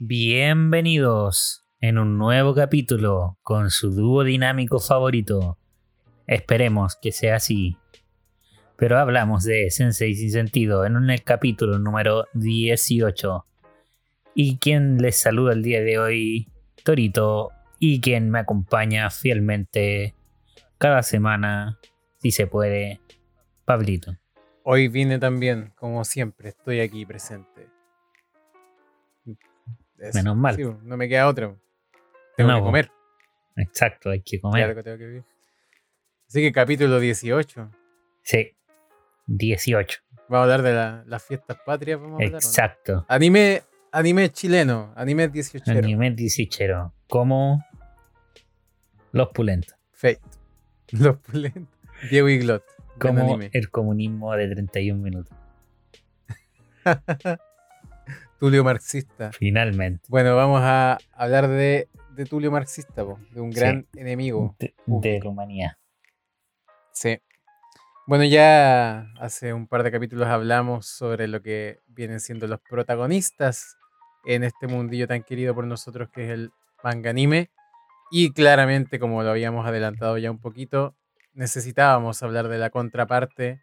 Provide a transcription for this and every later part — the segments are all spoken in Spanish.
Bienvenidos en un nuevo capítulo con su dúo dinámico favorito. Esperemos que sea así. Pero hablamos de Sensei sin sentido en el capítulo número 18. Y quien les saluda el día de hoy, Torito, y quien me acompaña fielmente cada semana, si se puede, Pablito. Hoy vine también, como siempre, estoy aquí presente. Menos mal. Sí, no me queda otro. Tengo No, que comer. Exacto, hay que comer. Claro que tengo que vivir. Así que capítulo 18. Sí, 18. Vamos a hablar de la- las fiestas patrias. Vamos a hablar, ¿o no? Exacto. Anime, anime chileno, anime 18. Anime 18. Como los pulentos. Fate. Los pulentos. Diego y Glot. Buen Como el comunismo de 31 minutos. Tulio Marxista. Finalmente. Bueno, vamos a hablar de, de Tulio Marxista, po, de un Sí. gran enemigo. De, de la humanidad. Sí. Bueno, ya hace un par de capítulos hablamos sobre lo que vienen siendo los protagonistas en este mundillo tan querido por nosotros que es el manga anime. Y claramente, como lo habíamos adelantado ya un poquito, necesitábamos hablar de la contraparte,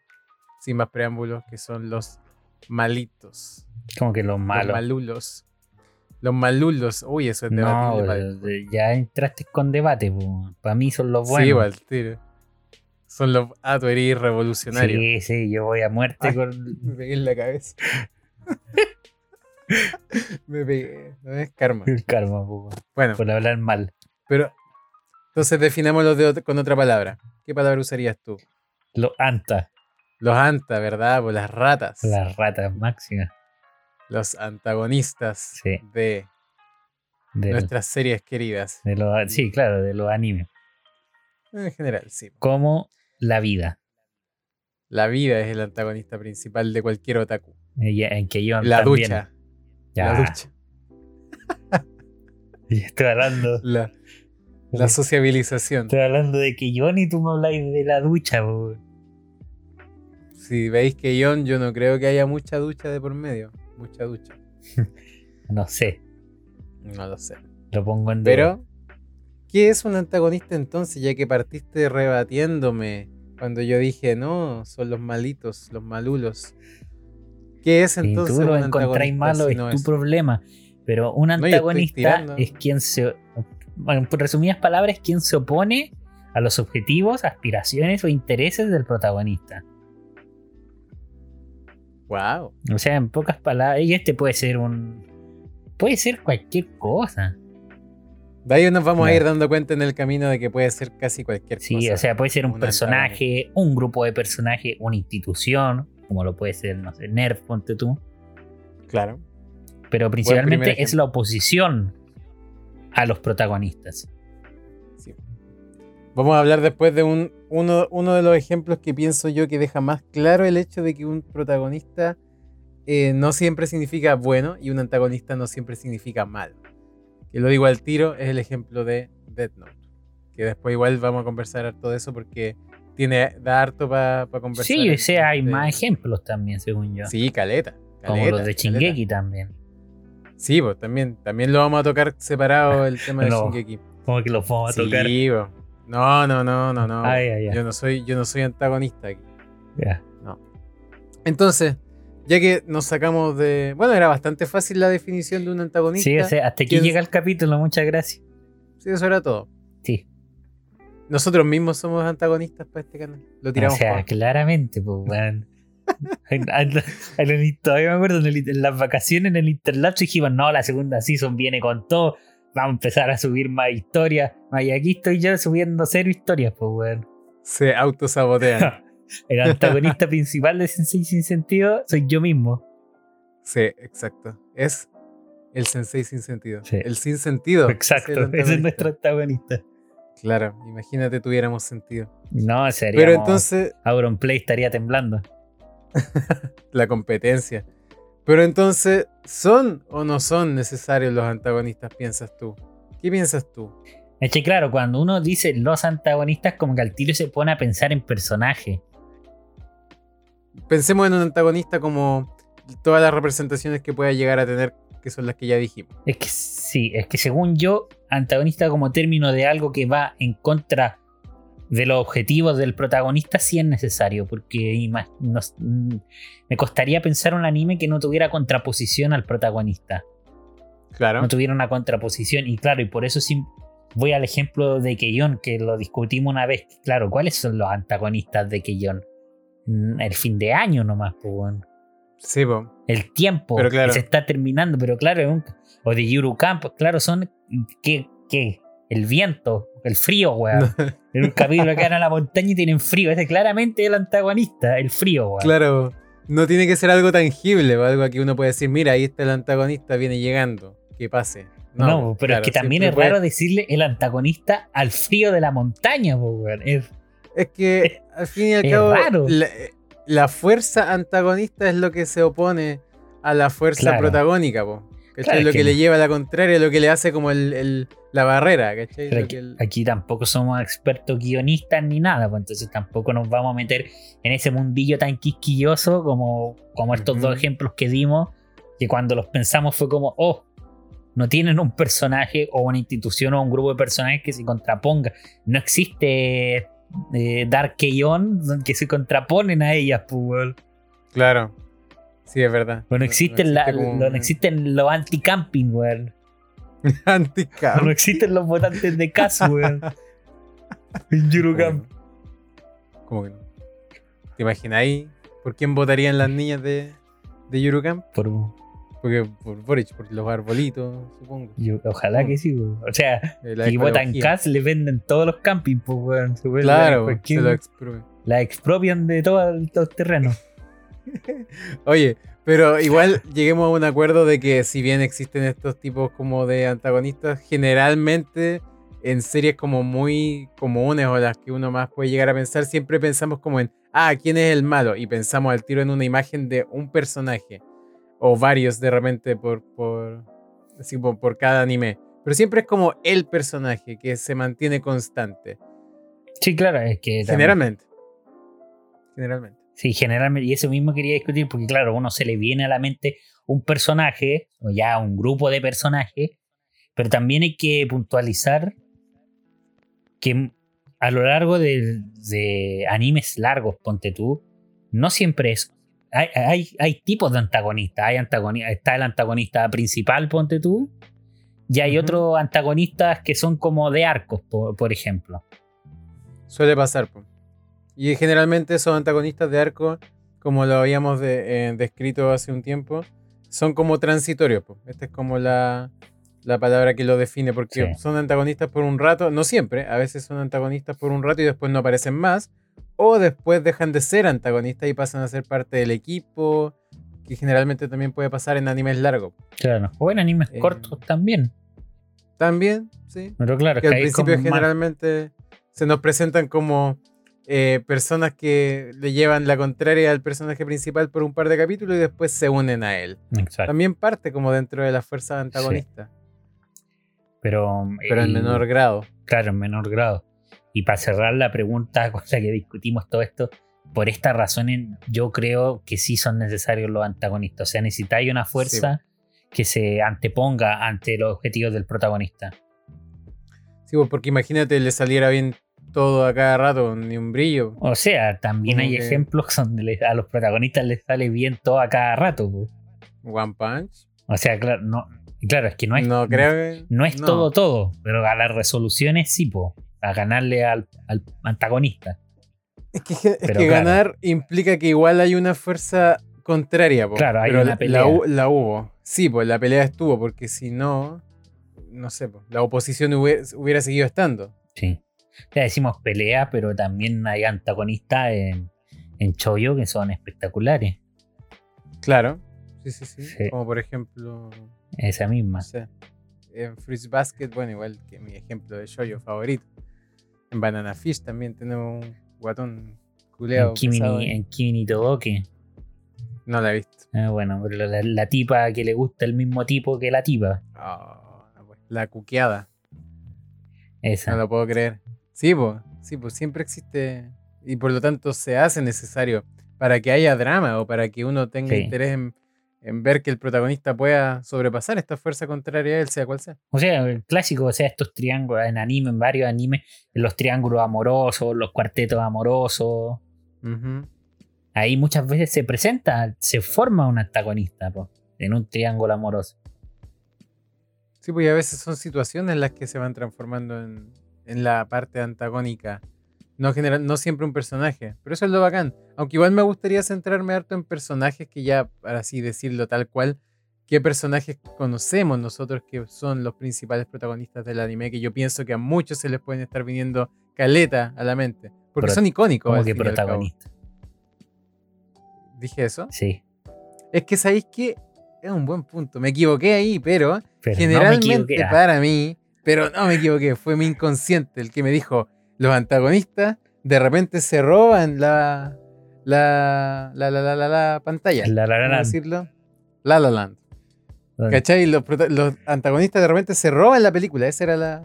sin más preámbulos, que son los malitos. Como que los Los malos. malulos. Los malulos. Uy, eso es No, debatible. de- ya entraste con debate. Para mí son los buenos. Sí, igual, tiro. Son los. Ah, tú eres revolucionario. Sí, sí, yo voy a muerte Ay. con. Me pegué en la cabeza. Me pegué. No es karma. el karma, po, Bueno, por hablar mal. pero. Entonces definámoslo de con otra palabra. ¿Qué palabra usarías tú? Los anta, Los anta, ¿verdad? Pues las ratas. las ratas máximas. Los antagonistas Sí. de nuestras series queridas. de sí, claro, de los animes. En general, sí. Como la vida. La vida es el antagonista principal de cualquier otaku. En que yo La también- ducha. Ya, La ducha. ya Estoy hablando. La, la sociabilización. Estoy hablando de que yo ni tú me habláis de la ducha, po. Si veis que Ion, yo no creo que haya mucha ducha de por medio. Mucha ducha. No sé, No lo sé. lo pongo en duda. Pero, ¿qué es un antagonista entonces? Ya que partiste rebatiéndome cuando yo dije, no, son los malitos, los malulos. ¿Qué es Si entonces tú lo un encontráis malo, si es tu es? problema. Pero un antagonista es quien se. Bueno, por resumidas palabras, quien se opone a los objetivos, aspiraciones o intereses del protagonista. Wow. O sea, en pocas palabras, y este puede ser un. Puede ser cualquier cosa. De ahí nos vamos a ir dando cuenta en el camino de que puede ser casi cualquier Sí, cosa. o sea, puede ser un, personaje, un grupo de personajes, una institución, como lo puede ser, no sé, Nerf, ponte tú. Claro. Pero principalmente es la oposición a los protagonistas. Sí. Vamos a hablar después de un, uno, uno de los ejemplos que pienso yo que deja más claro el hecho de que un protagonista eh, no siempre significa bueno y un antagonista no siempre significa malo. Que lo digo al tiro, es el ejemplo de Death Note. Que después igual vamos a conversar de eso porque tiene, da harto para conversar. Sí, o sea, hay de- más ejemplos también, según yo. Sí, caleta. como los de caleta. Shingeki también. Sí, pues también, también lo vamos a tocar separado el tema de No. Shingeki. Como que los vamos a tocar. Sí, po. No, no, no, no, no. Ay. Yo no soy, yo no soy antagonista aquí. Ya. Entonces, ya que nos sacamos de. Bueno, era bastante fácil la definición de un antagonista. Sí, o sea, hasta aquí ¿Quién- llega el capítulo, muchas gracias. Sí, eso era todo. Sí. Nosotros mismos somos antagonistas para este canal. Lo O tiramos sea, por- claramente, pues, weón. En- en- en el- Todavía me acuerdo en, las vacaciones en el Interlapse dijimos, no, la segunda season viene con todo, vamos a empezar a subir más historias. Y aquí estoy yo subiendo cero historias, pues, weón. Se autosabotean. El antagonista principal de Sensei Sin Sentido soy yo mismo. sí, exacto. Es el sensei sin sentido. Sí. El sin sentido. Exacto, el ese es nuestro antagonista. Claro, imagínate tuviéramos sentido. No, sería. Pero entonces, Auronplay estaría temblando. la competencia. Pero entonces, ¿son o no son necesarios los antagonistas, piensas tú? ¿Qué piensas tú? Es que claro, cuando uno dice los antagonistas, como que al tiro se pone a pensar en personaje. Pensemos en un antagonista como todas las representaciones que pueda llegar a tener que son las que ya dijimos. Es que sí, es que según yo, antagonista como término de algo que va en contra de los objetivos del protagonista sí es necesario, porque mm, me costaría pensar un anime que no tuviera contraposición al protagonista. Claro. No tuviera una contraposición, y claro, y por eso sí voy al ejemplo de Keyon, que lo discutimos una vez. Claro, ¿cuáles son los antagonistas de Keyon? Mm, el fin de año nomás, pues Sí, El tiempo que se está terminando, pero claro, o de Yuru Camp, claro, son que, el viento, el frío, weón. en un capítulo que van a la montaña y tienen frío. Ese es claramente el antagonista, el frío, weón. Claro, no tiene que ser algo tangible, algo que uno puede decir, mira, ahí está el antagonista, viene llegando, que pase. No, pero es que también es raro decirle el antagonista al frío de la montaña, weón. Es, que al fin y al cabo, la, fuerza antagonista es lo que se opone a la fuerza protagónica, po. Es lo que, le lleva a la contraria, lo que le hace como el, la barrera, Aquí, tampoco somos expertos guionistas ni nada, pues entonces tampoco nos vamos a meter en ese mundillo tan quisquilloso como, como estos dos ejemplos que dimos, que cuando los pensamos fue como, oh, no tienen un personaje o una institución o un grupo de personajes que se contraponga. No existe eh, Dark Keyon que se contraponen a ellas, pues, Claro. Sí, es verdad. Bueno, existen, no, existen los anti-camping, weón. anti-camping. No existen los votantes de casa, weón. en Yurugam. ¿Cómo que no? ¿Te imagináis por quién votarían las niñas de, de Yurugam? Por, porque por Boric, por los arbolitos, supongo. ojalá que sí, O sea, si votan CAS, le venden todos los campings, pues, weón. Claro, se lo expropian. La expropian de todos los terrenos. Oye, pero igual lleguemos a un acuerdo de que si bien existen estos tipos como de antagonistas, generalmente en series como muy comunes o las que uno más puede llegar a pensar, siempre pensamos como en, ah, ¿quién es el malo? Y pensamos al tiro en una imagen de un personaje o varios de repente por, por, así por, cada anime. Pero siempre es como el personaje que se mantiene constante. Sí, claro, es que... Generalmente. Generalmente. Sí, generalmente. Y eso mismo quería discutir porque, claro, uno se le viene a la mente un personaje, o ya un grupo de personajes, pero también hay que puntualizar que a lo largo de, de animes largos, ponte tú, no siempre es hay, hay, tipos de antagonistas. Hay antagonista, está el antagonista principal, ponte tú. Y hay otros antagonistas que son como de arcos, por, ejemplo. Suele pasar. Y generalmente esos antagonistas de arco, como lo habíamos eh, descrito hace un tiempo, son como transitorios. Esta es como la, la, palabra que lo define, porque son antagonistas por un rato, no siempre, a veces son antagonistas por un rato y después no aparecen más, o después dejan de ser antagonistas y pasan a ser parte del equipo, que generalmente también puede pasar en animes largos. Claro, o en animes eh, cortos también. También, sí. Pero claro, que, al principio generalmente se nos presentan como eh, personas que le llevan la contraria al personaje principal por un par de capítulos y después se unen a él. Exacto. También parte como dentro de la fuerza antagonista. Pero, Pero en menor grado. Claro, en menor grado. Y para cerrar la pregunta con la que discutimos todo esto, por esta razón yo creo que sí son necesarios los antagonistas. O sea, necesitáis una fuerza que se anteponga ante los objetivos del protagonista. Sí, pues, porque imagínate le saliera bien todo a cada rato, ni un brillo. O sea, también hay ejemplos donde a los protagonistas les sale bien todo a cada rato. One Punch. O sea, claro, no, claro, es que no es, no, creo no, es todo todo, pero a las resoluciones sí, po a ganarle al, antagonista. Es que, ganar implica que igual hay una fuerza contraria. claro, hay una pelea. La, hubo. Sí, pues la pelea estuvo, porque si no, no sé, la oposición hubiera, seguido estando. Sí. Ya decimos pelea, pero también hay antagonistas en, en Choyo que son espectaculares. Claro, sí, sí, sí. Como por ejemplo. Esa misma. En Freeze Basket, bueno, igual que mi ejemplo de Choyo favorito. En Banana Fish también tenemos un guatón culeado. En Kimi, en Kimi Todoke. No la he visto. Ah, bueno, pero la, tipa que le gusta el mismo tipo que la tipa. Oh, la cuqueada. Esa. No lo puedo creer. Sí, pues, sí, pues siempre existe. Y por lo tanto se hace necesario para que haya drama o para que uno tenga interés en ver que el protagonista pueda sobrepasar esta fuerza contraria a él, sea cual sea. O sea, el clásico, o sea, estos triángulos en anime, en varios animes, los triángulos amorosos, los cuartetos amorosos. Ahí muchas veces se presenta, se forma un antagonista en un triángulo amoroso. Sí, pues a veces son situaciones las que se van transformando en, en la parte antagónica. No, general, no siempre un personaje, pero eso es lo bacán. Aunque igual me gustaría centrarme harto en personajes que ya, para así decirlo tal cual, qué personajes conocemos nosotros que son los principales protagonistas del anime, que yo pienso que a muchos se les pueden estar viniendo caleta a la mente, porque son icónicos. ¿Cómo que protagonistas? ¿Dije eso? Sí. Es que sabéis que es un buen punto. Me equivoqué ahí, pero, generalmente para mí, pero no me equivoqué, fue mi inconsciente el que me dijo, los antagonistas de repente se roban la, la, la, la, la, la, pantalla. La la la decirlo? La la land. ¿Cachai? Los, los, antagonistas de repente se roban la película, esa era la,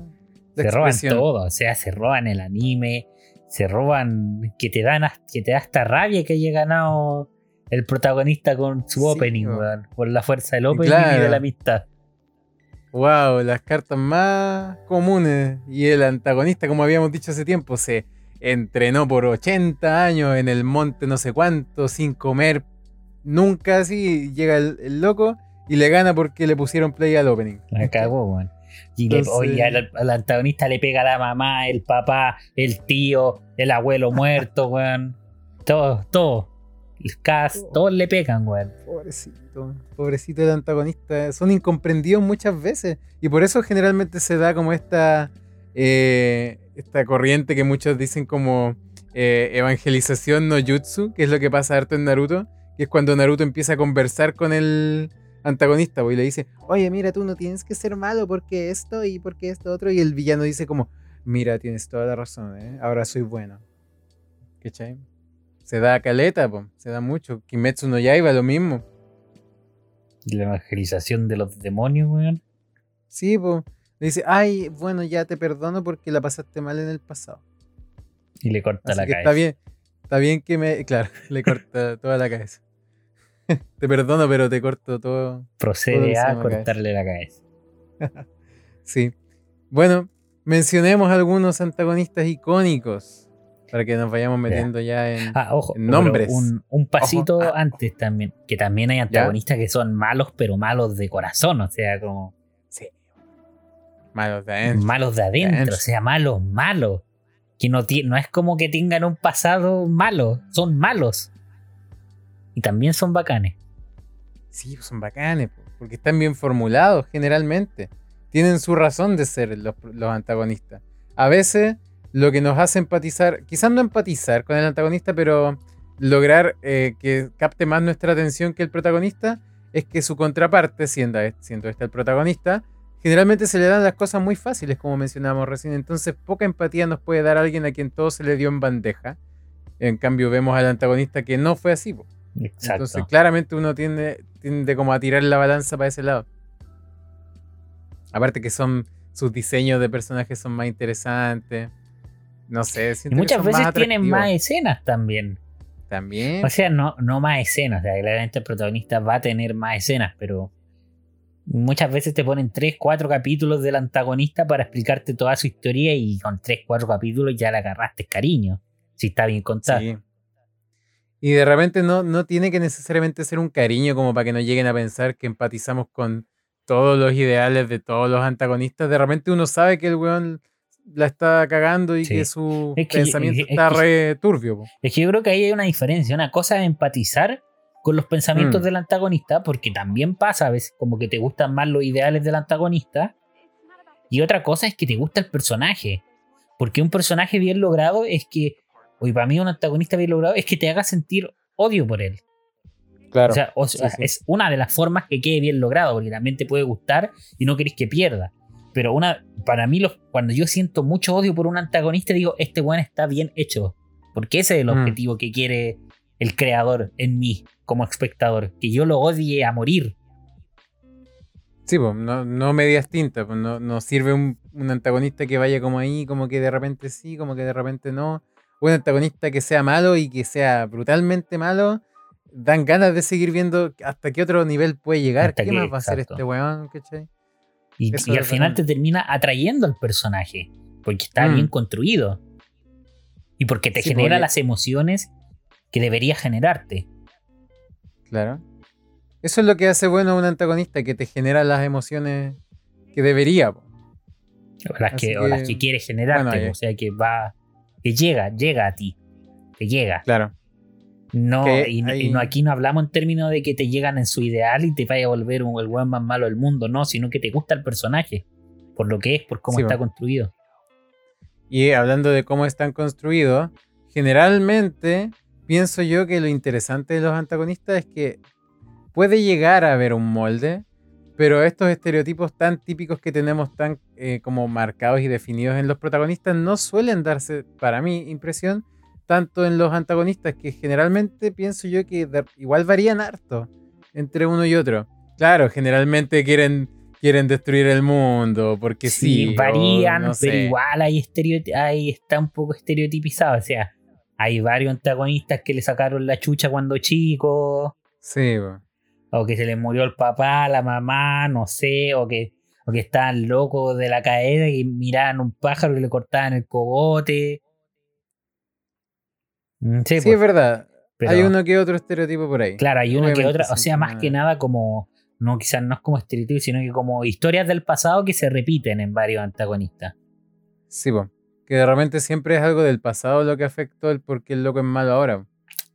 Se roban todo, o sea, se roban el anime, se roban que te dan que te da hasta rabia que haya ganado el protagonista con su opening, por la fuerza del opening y de la amistad. Wow, las cartas más comunes. Y el antagonista, como habíamos dicho hace tiempo, se entrenó por 80 años en el monte no sé cuánto, sin comer nunca así. Llega el, loco y le gana porque le pusieron play al opening. La cagó, weón. Y al, antagonista le pega la mamá, el papá, el tío, el abuelo muerto, weón. Todo, todo. El cast, oh. todos le pegan, weón. Pobrecito, pobrecito el antagonista. Son incomprendidos muchas veces. Y por eso generalmente se da como esta, eh, esta corriente que muchos dicen como eh, evangelización no jutsu, que es lo que pasa harto en Naruto. Que es cuando Naruto empieza a conversar con el antagonista y le dice, oye, mira, tú no tienes que ser malo porque esto y porque esto otro. Y el villano dice como, mira, tienes toda la razón, ¿eh? ahora soy bueno. ¿Qué se da caleta, se da mucho. Kimetsu no Yaiba, lo mismo. ¿Y la evangelización de los demonios, weón? Sí. Le dice, ay, bueno, ya te perdono porque la pasaste mal en el pasado. Y le corta la cabeza. Está bien, está bien que me. Claro, le corta toda la cabeza. te perdono, pero te corto todo. Procede a cortarle la cabeza. sí. Bueno, mencionemos algunos antagonistas icónicos para que nos vayamos metiendo ya, en, ah, ojo, nombres. Un, pasito antes también, que también hay antagonistas que son malos, pero malos de corazón, o sea, como... Sí. Malos de adentro. Malos de adentro, o sea, malos, malos. Que no, no es como que tengan un pasado malo, son malos. Y también son bacanes. Sí, son bacanes, porque están bien formulados generalmente. Tienen su razón de ser los, los antagonistas. A veces lo que nos hace empatizar, quizás no empatizar con el antagonista, pero lograr eh, que capte más nuestra atención que el protagonista, es que su contraparte, siendo, siendo este el protagonista, generalmente se le dan las cosas muy fáciles, como mencionábamos recién. Entonces, poca empatía nos puede dar alguien a quien todo se le dio en bandeja. En cambio, vemos al antagonista que no fue así. Entonces, claramente uno tiende, tiende como a tirar la balanza para ese lado. Aparte que son sus diseños de personajes son más interesantes. No sé. Y muchas veces tienen más escenas también. También. O sea, no, no más escenas. O sea, claramente el protagonista va a tener más escenas, pero muchas veces te ponen 3, 4 capítulos del antagonista para explicarte toda su historia y con 3, 4 capítulos ya le agarraste cariño. Si está bien contado. Sí. Y de repente no, no tiene que necesariamente ser un cariño como para que no lleguen a pensar que empatizamos con todos los ideales de todos los antagonistas. De repente uno sabe que el weón la está cagando y que su pensamiento está re turbio. Es que yo creo que ahí hay una diferencia. Una cosa es empatizar con los pensamientos mm. del antagonista, porque también pasa a veces como que te gustan más los ideales del antagonista. Y otra cosa es que te gusta el personaje. Porque un personaje bien logrado es que, hoy para mí un antagonista bien logrado es que te haga sentir odio por él. Claro. O sea, es una de las formas que quede bien logrado, porque también te puede gustar y no querés que pierda. Pero una, para mí, cuando yo siento mucho odio por un antagonista, digo, este weón está bien hecho. Porque ese es el mm. objetivo que quiere el creador en mí, como espectador. Que yo lo odie a morir. Sí, pues, no, no medias tintas, pues, no, sirve un, antagonista que vaya como ahí, como que de repente sí, como que de repente no. Un antagonista que sea malo y que sea brutalmente malo, dan ganas de seguir viendo hasta qué otro nivel puede llegar. Hasta ¿Qué que- más va a hacer este weón? ¿cachai? Y, al final te termina atrayendo al personaje. Porque está Mm. bien construido. Y porque te Sí, genera porque- las emociones que debería generarte. Claro. Eso es lo que hace bueno a un antagonista, que te genera las emociones que debería. O las, Así que, o las que, que quiere generarte. bueno, ahí- o sea, que va. Que llega, llega a ti. Te llega. Claro. No, y, y no, aquí no hablamos en términos de que te llegan en su ideal y te vaya a volver un, el weón más malo del mundo, no, sino que te gusta el personaje. Por lo que es, por cómo Sí, está construido. Y hablando de cómo están construidos, generalmente pienso yo que lo interesante de los antagonistas es que puede llegar a haber un molde, pero estos estereotipos tan típicos que tenemos tan eh, como marcados y definidos en los protagonistas no suelen darse, para mi impresión, tanto en los antagonistas, que generalmente pienso yo que igual varían harto entre uno y otro. Claro, generalmente quieren, quieren destruir el mundo, porque sí. o varían, no pero sé. igual hay hay, está un poco estereotipizado. O sea, hay varios antagonistas que le sacaron la chucha cuando chico, Sí, po. o que se les murió el papá, la mamá, no sé, o que, o que estaban locos de la caída y miraban un pájaro y le cortaban el cogote. Mm, Sí, Sí, pues, es verdad. pero- Hay uno que otro estereotipo por ahí. Claro, hay una que otra, o sea, más que nada como, no quizás no es como estereotipo, sino que como historias del pasado que se repiten en varios antagonistas. Sí, po. Que de repente siempre es algo del pasado lo que afectó el por qué el loco es malo ahora.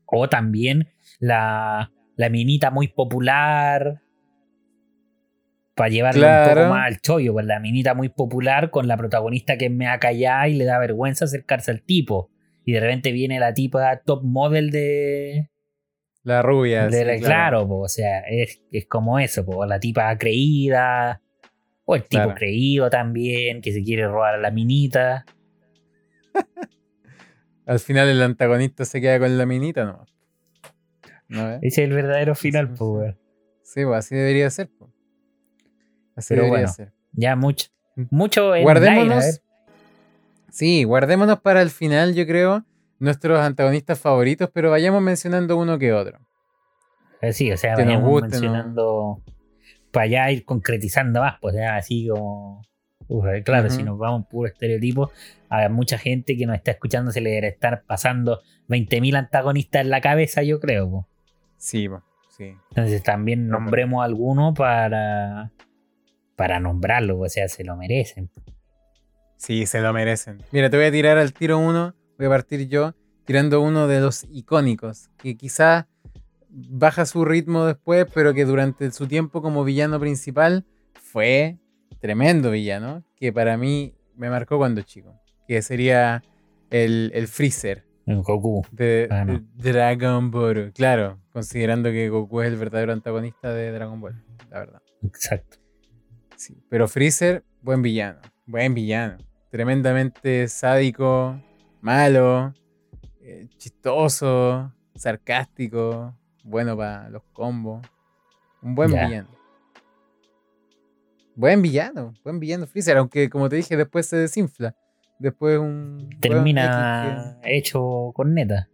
O también la, la minita muy popular. Para llevarle un poco más al chollo, pues la minita muy popular con la protagonista que es mea callada y le da vergüenza acercarse al tipo. Y de repente viene la tipa top model de. La rubia. de sí, la- claro, po, o sea, es, es como eso, po, la tipa creída. O el tipo Claro. creído también, que se quiere robar a la minita. Al final el antagonista se queda con la minita, ¿no? ¿No ves? Ese es el verdadero final, Sí, po, sí. pues así debería ser. po. Así Pero debería bueno, ser. Ya mucho. Mucho en Guardémonos. aire. Sí, guardémonos para el final, yo creo, nuestros antagonistas favoritos, pero vayamos mencionando uno que otro. Eh, Sí, o sea, que vayamos guste, ¿no? mencionando para allá ir concretizando más, pues ya así como. Uf, eh, claro, si nos vamos puro estereotipo, a mucha gente que nos está escuchando se le debe estar pasando 20.000 antagonistas en la cabeza, yo creo. po. Sí, po, sí. Entonces también nombremos alguno para. Para nombrarlo, o sea, se lo merecen. Sí, se lo merecen. Mira, te voy a tirar al tiro uno. Voy a partir yo tirando uno de los icónicos. Que quizás baja su ritmo después, pero que durante su tiempo como villano principal fue tremendo villano. Que para mí me marcó cuando chico. Que sería el, el Freezer En Goku. de, Ah, no. de Dragon Ball. Claro, considerando que Goku es el verdadero antagonista de Dragon Ball. La verdad. Exacto. Sí, pero Freezer, buen villano. Buen villano. Tremendamente sádico, malo, eh, chistoso, sarcástico, bueno para los combos. Un buen villano. Buen villano, buen villano Freezer, aunque como te dije, después se desinfla. Después un. Termina hecho con neta.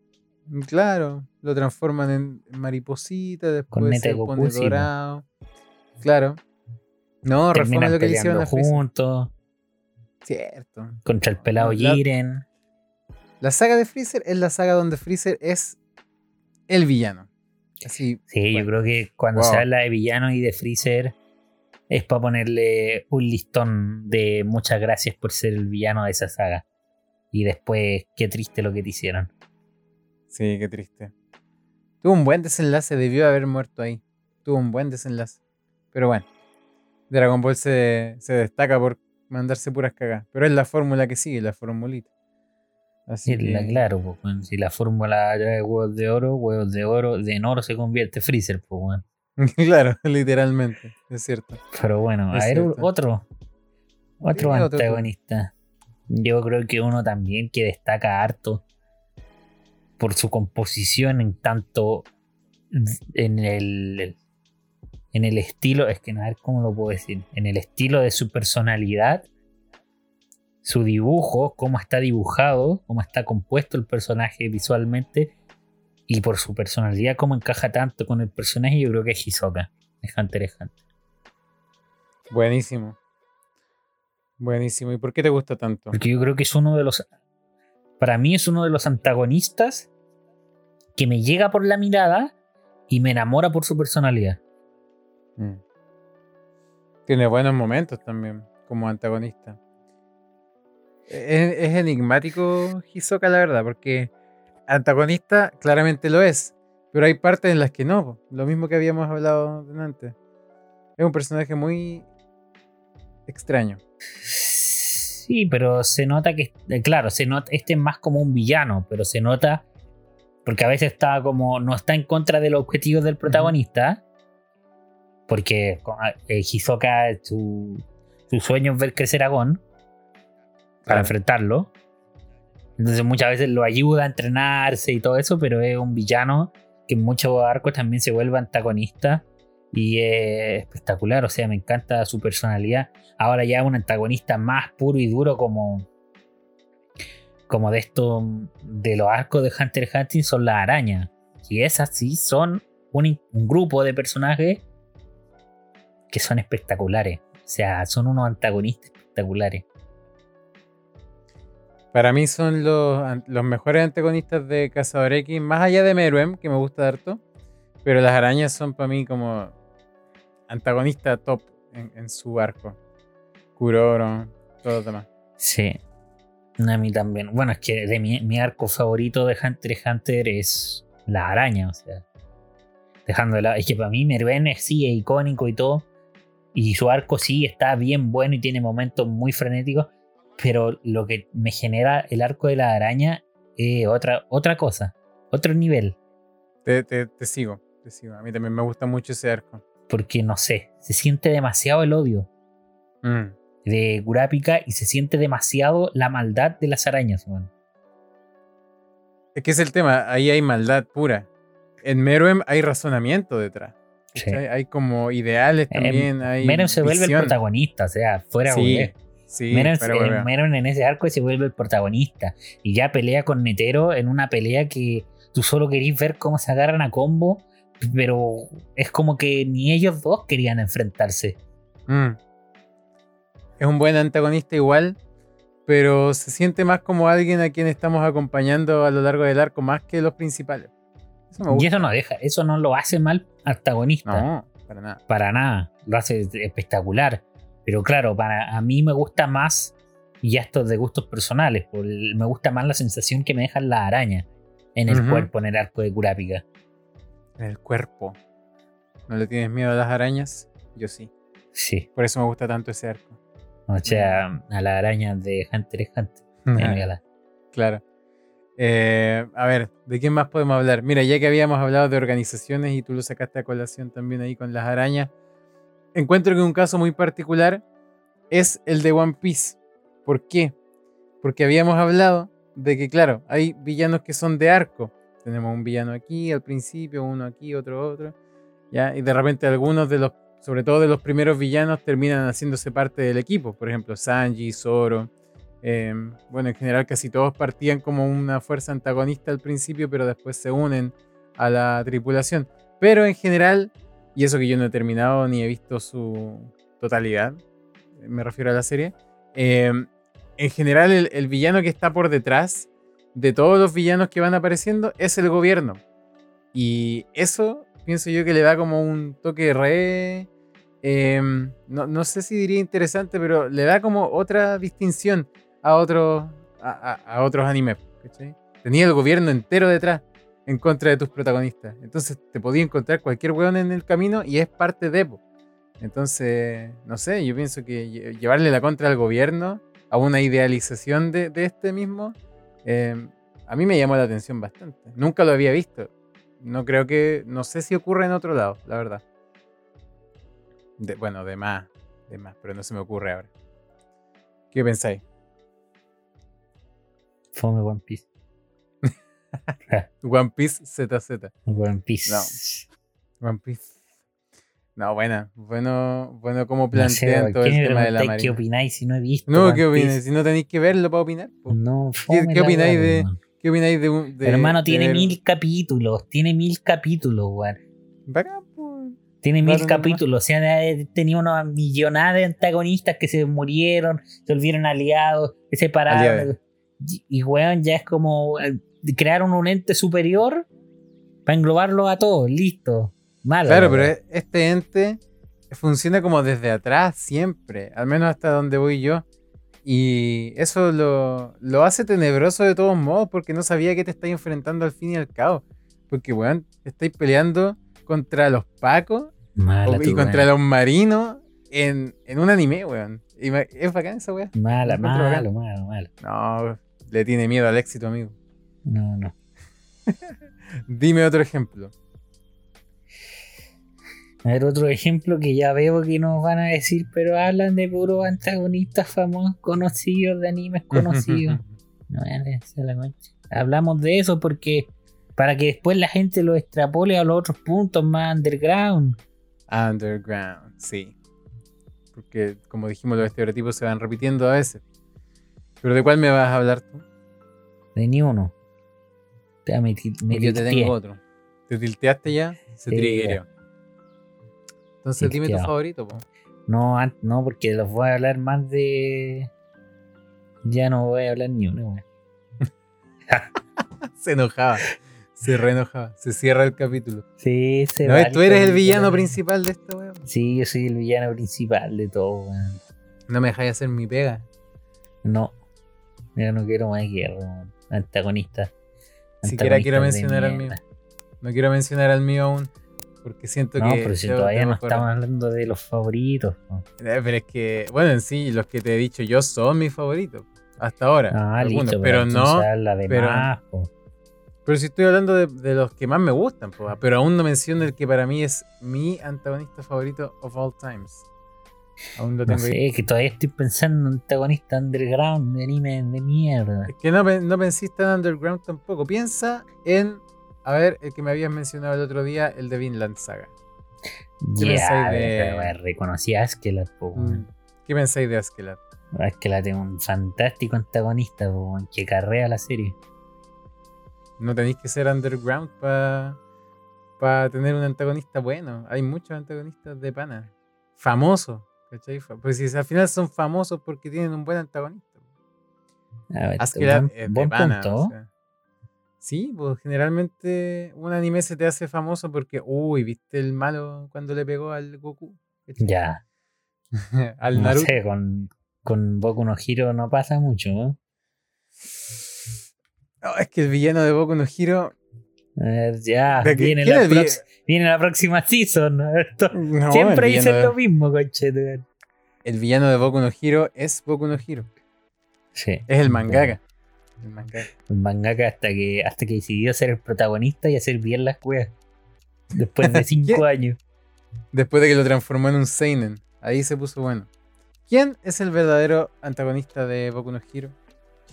Que- claro, lo transforman en mariposita, después neta se Goku, pone sí, dorado. Claro. No, reforma lo que le hicieron a Freezer. juntos Cierto. contra el pelado La- Jiren. La saga de Freezer es la saga donde Freezer es el villano. Así. Sí, yo creo que cuando Wow. se habla de villano y de Freezer es para ponerle un listón de muchas gracias por ser el villano de esa saga. Y después, qué triste lo que te hicieron. Sí, qué triste. Tuvo un buen desenlace, debió haber muerto ahí. Tuvo un buen desenlace. Pero bueno, Dragon Ball se, se destaca por mandarse puras cagas. Pero es la fórmula que sigue, la formulita. Así Sí, que, la- claro, pues, weón, si la fórmula de huevos de oro, huevos de oro, de en oro se convierte Freezer, pues, weón. claro, literalmente, es cierto. Pero bueno, Es a ver, cierto. otro. Otro antagonista. Yo creo que uno también que destaca harto por su composición en tanto en el en el estilo, es que no a ver cómo lo puedo decir, en el estilo de su personalidad, su dibujo, cómo está dibujado, cómo está compuesto el personaje visualmente, Y por su personalidad, como encaja tanto con el personaje, yo creo que es Hisoka, de Hunter x Hunter. Buenísimo. Buenísimo. ¿Y por qué te gusta tanto? Porque yo creo que es uno de los. Para mí es uno de los antagonistas que me llega por la mirada y me enamora por su personalidad. Mm. Tiene buenos momentos también como antagonista. Es, es enigmático Hisoka, la verdad, porque antagonista claramente lo es, pero hay partes en las que no. Lo mismo que habíamos hablado antes. Es un personaje muy extraño. Sí, pero se nota que, eh, claro, se nota, este es más como un villano, pero se nota porque a veces está como, no está en contra de los objetivos del protagonista, porque eh, Hisoka, su, su sueño es ver crecer a Gon para enfrentarlo. Entonces muchas veces lo ayuda a entrenarse y todo eso, pero es un villano que en muchos arcos también se vuelve antagonista y es espectacular, o sea, me encanta su personalidad. Ahora ya un antagonista más puro y duro como como de esto de los arcos de Hunter x Hunter son las arañas. Y esas sí son un, un grupo de personajes que son espectaculares. O sea, son unos antagonistas espectaculares. Para mí son los, los mejores antagonistas de Cazador X, más allá de Meruem, que me gusta harto. Pero las arañas son para mí como antagonista top en, su arco. Kuroro, todo lo demás. Sí. A mí también. Bueno, es que de mi, arco favorito de Hunter x Hunter es la araña, o sea. Dejando Es que para mí Merven es, sí es icónico y todo. Y su arco sí está bien bueno y tiene momentos muy frenéticos. Pero lo que me genera el arco de la araña es otra, otra cosa, otro nivel. Te, te, sigo, te sigo. A mí también me gusta mucho ese arco. Porque no sé, se siente demasiado el odio mm. de Kurapika y se siente demasiado la maldad de las arañas, Es que es el tema, ahí hay maldad pura. En Meruem hay razonamiento detrás. Hay, como ideales también. Meruem se vuelve el protagonista, o sea, fuera sí. Sí, Meron, en ese arco se vuelve el protagonista. Y ya pelea con Netero en una pelea que tú solo querís ver cómo se agarran a combo. Pero es como que ni ellos dos querían enfrentarse. Mm. Es un buen antagonista igual. Pero se siente más como alguien a quien estamos acompañando a lo largo del arco, más que los principales. Y eso no deja, eso no lo hace mal antagonista. No, para nada. Para nada. Lo hace espectacular. Pero claro, para a mí me gusta más, y esto de gustos personales, me gusta más la sensación que me dejan las arañas en el cuerpo, en el arco de Kurapika. En el cuerpo. ¿No le tienes miedo a las arañas? Yo sí. Sí. Por eso me gusta tanto ese arco. O sea, a las arañas de Hunter x Hunter. claro. Eh, a ver, ¿de quién más podemos hablar? Mira, ya que habíamos hablado de organizaciones y tú lo sacaste a colación también ahí con las arañas, encuentro que un caso muy particular es el de One Piece. ¿Por qué? Porque habíamos hablado de que, claro, hay villanos que son de arco. Tenemos un villano aquí al principio, uno aquí, otro otro. ¿ya? Y de repente algunos de los, sobre todo de los primeros villanos, terminan haciéndose parte del equipo. Por ejemplo, Sanji, Zoro. Em, bueno, en general casi todos partían como una fuerza antagonista al principio, pero después se unen a la tripulación. Pero en general y eso que yo no he terminado ni he visto su totalidad, me refiero a la serie. Em, en general, el, villano que está por detrás de todos los villanos que van apareciendo es el gobierno. Y eso pienso yo que le da como un toque re... Em, no, sé si diría interesante, pero le da como otra distinción a, otros a, otros animes. Tenía el gobierno entero detrás en contra de tus protagonistas. Entonces te podía encontrar cualquier weón en el camino y es parte de Epo. Entonces, no sé, yo pienso que llevarle la contra al gobierno, a una idealización de, este mismo, em, a mí me llamó la atención bastante. Nunca lo había visto. No creo que, no sé si ocurre en otro lado, la verdad. bueno, de más, de más, pero no se me ocurre ahora. ¿Qué pensáis? Fome One Piece. One Piece ZZ. One Piece. No. One Piece. No, bueno, bueno, bueno, como plantean todo el tema de la marina. ¿Qué opináis si no he visto? No, ¿qué opináis? Si no tenéis que verlo para opinar. No, ¿Qué, ¿qué opináis de, ¿Qué opináis de un. De, Hermano, tiene mil capítulos. Tiene mil capítulos, weón. Bacán. Tiene mil Claro, capítulos. O sea, tenía una millonada de antagonistas que se murieron, se volvieron aliados, se separaron. Y, weón, ya es como. eh, Crearon un ente superior para englobarlo a todos. Listo. Malo. Claro, weón. pero e- este ente funciona como desde atrás siempre, al menos hasta donde voy yo. Y eso lo, lo hace tenebroso de todos modos porque no sabía que te estáis enfrentando al fin y al cabo. Porque, weón, estáis peleando contra los pacos Mala, y contra weón. los marinos en, en un anime, weón. Es bacán esa weá. Mala, Lo encuentro malo, malo, malo. No, le tiene miedo al éxito, amigo. No, no. Dime otro ejemplo. A ver, otro ejemplo que ya veo que nos van a decir, pero hablan de puros antagonistas famosos, conocidos, de animes conocidos. no vayan a decir la concha. Hablamos de eso porque para que después la gente lo extrapole a los otros puntos más underground. Underground, sí. Porque, como dijimos, los estereotipos se van repitiendo a veces. ¿Pero de cuál me vas a hablar tú? De ni uno. Me, Yo te tengo otro. ¿Te tilteaste ya? Se Sí, triggereó. Entonces dime tu favorito, po. No, no, porque los voy a hablar más de. Ya no voy a hablar ni uno, weón. Se enojaba. Se reenojaba. Se cierra el capítulo. Sí, se ¿No va ves? Tú eres el villano principal de esta weón. Sí, yo soy el villano principal de todo, weón. No me dejáis hacer mi pega. No. Yo no quiero más guerra. Antagonista. Siquiera quiero mencionar al mierda. No quiero mencionar al mío aún. Porque siento No, que. pero si todavía no estamos hablando de los favoritos. Eh, Pero es que, bueno, en sí, los que te he dicho yo son mis favoritos. Hasta ahora. Ah, algunos, listo, pero pero no. de pero- más, po. Pero si estoy hablando de, de los que más me gustan, po, pero aún no menciono el que para mí es mi antagonista favorito of all times. Aún lo No tengo ahí. sé, que todavía estoy pensando en antagonista underground de anime de mierda. Es que no, no pensiste en Underground tampoco. Piensa en, a ver, el que me habías mencionado el otro día, el de Vinland Saga. ¿Qué pensáis de- reconocí a Askelat, po. Mm. ¿Qué pensáis de Askelat? Askelat es un fantástico antagonista, po, que carrea la serie. No tenéis que ser Underground para tener un antagonista bueno. Hay muchos antagonistas de pana. Famosos. ¿Cachai? Pues si al final son famosos porque tienen un buen antagonista. A ver, buen, es de buen pana, punto. o sea. Sí, pues generalmente un anime se te hace famoso porque, uy, ¿viste el malo cuando le pegó al Goku? ¿Cachai? Ya, al no Naruto. sé, con, con Boku no Hero no pasa mucho, ¿no? No, es que el villano de Boku no Hero. Ver, ya, ¿De qué- viene la, prox- viene próxima season. ¿no? Esto- No, Siempre dicen lo mismo, conchete. el villano de Boku no Hero es Boku no Hero. Sí. Es el mangaka. El mangaka. El mangaka hasta que, hasta que decidió ser el protagonista y hacer bien las weas. Después de cinco años. Después de que lo transformó en un Seinen. Ahí se puso bueno. ¿Quién es el verdadero antagonista de Boku no Hero?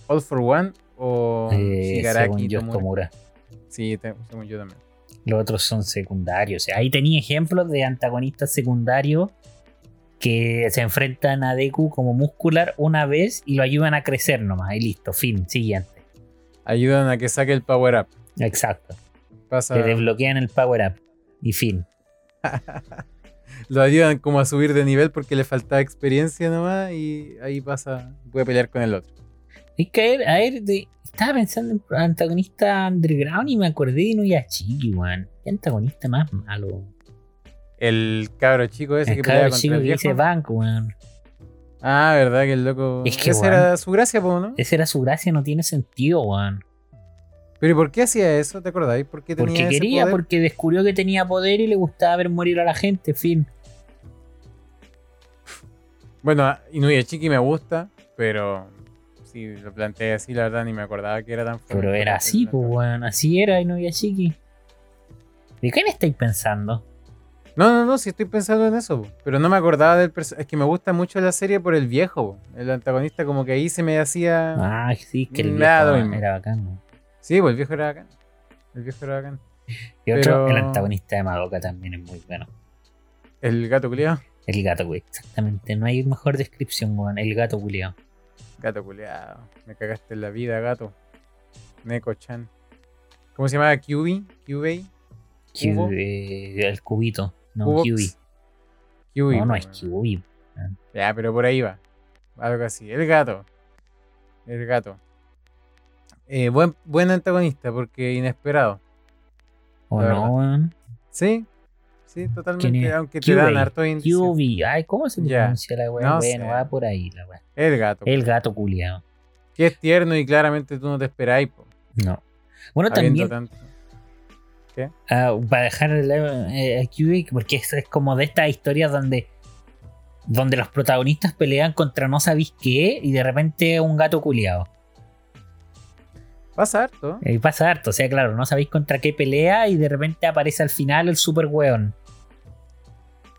¿All for One o Eh, Shigaraki Tomura? Tomura. Sí, según yo también. Los otros son secundarios. O sea, ahí tenía ejemplos de antagonistas secundarios que se enfrentan a Deku como muscular una vez y lo ayudan a crecer nomás. Y listo, fin, siguiente. Ayudan a que saque el power up. Exacto. Pasa, Le desbloquean el power up. Y fin. lo ayudan como a subir de nivel porque le faltaba experiencia nomás y ahí pasa, puede pelear con el otro. Es que, a ver, a ver, de- estaba pensando en antagonista underground y me acordé de Inuyashiki, weón. ¿Qué antagonista más malo? El cabro chico ese El que pelea cabro contra chico el que dice viejo. Bank, weón. Ah, verdad que el loco. Es que, Esa era su gracia, po, ¿no? Esa era su gracia, no tiene sentido, weón. Pero ¿y por qué hacía eso? ¿Te acordáis? ¿Por qué tenía Porque ese quería, poder? porque descubrió que tenía poder y le gustaba ver morir a la gente, fin. Bueno, Inuyashiki me gusta, pero si lo planteé así, la verdad ni me acordaba que era tan fuerte. Pero era así, pues, weón. Así era Inuyashiki. ¿De quién estáis pensando? No, no, no, sí estoy pensando en eso, pero no me acordaba del personaje. Es que me gusta mucho la serie por el viejo, el antagonista como que ahí se me hacía... Ah, sí, que el Me viejo mismo. era bacán. Sí, pues el viejo era bacán. El viejo era bacán. Y otro, Pero- el antagonista de Madoka también es muy bueno. El gato culiado. El gato, güey. Exactamente. No hay mejor descripción, weón. El gato culiao. Gato culiado. Me cagaste en la vida, gato. Neko-chan. ¿Cómo se llama? ¿Kyubi? ¿Kyubei? Eh, el cubito. No. QB. Kyubi, No, no po, es. QB. Ya, pero por ahí va. Algo así. El gato. El gato. Eh, buen, buen antagonista porque inesperado. ¿O no, weón? Sí, sí, ¿Quién totalmente. Aunque te dan harto indicios. QB. Ay, ¿cómo se pronuncia la weá? No bueno, va por ahí la weá. El gato. El gato culiado. Que es tierno y claramente tú no te esperáis. po, No. Bueno, también tanto. ah, para dejar el, eh, a QB, porque es, es como de estas historias donde donde los protagonistas pelean contra no sabéis qué y de repente un gato culiado. Pasa harto. Y pasa harto, o sea, claro, no sabéis contra qué pelea y de repente aparece al final el super weón.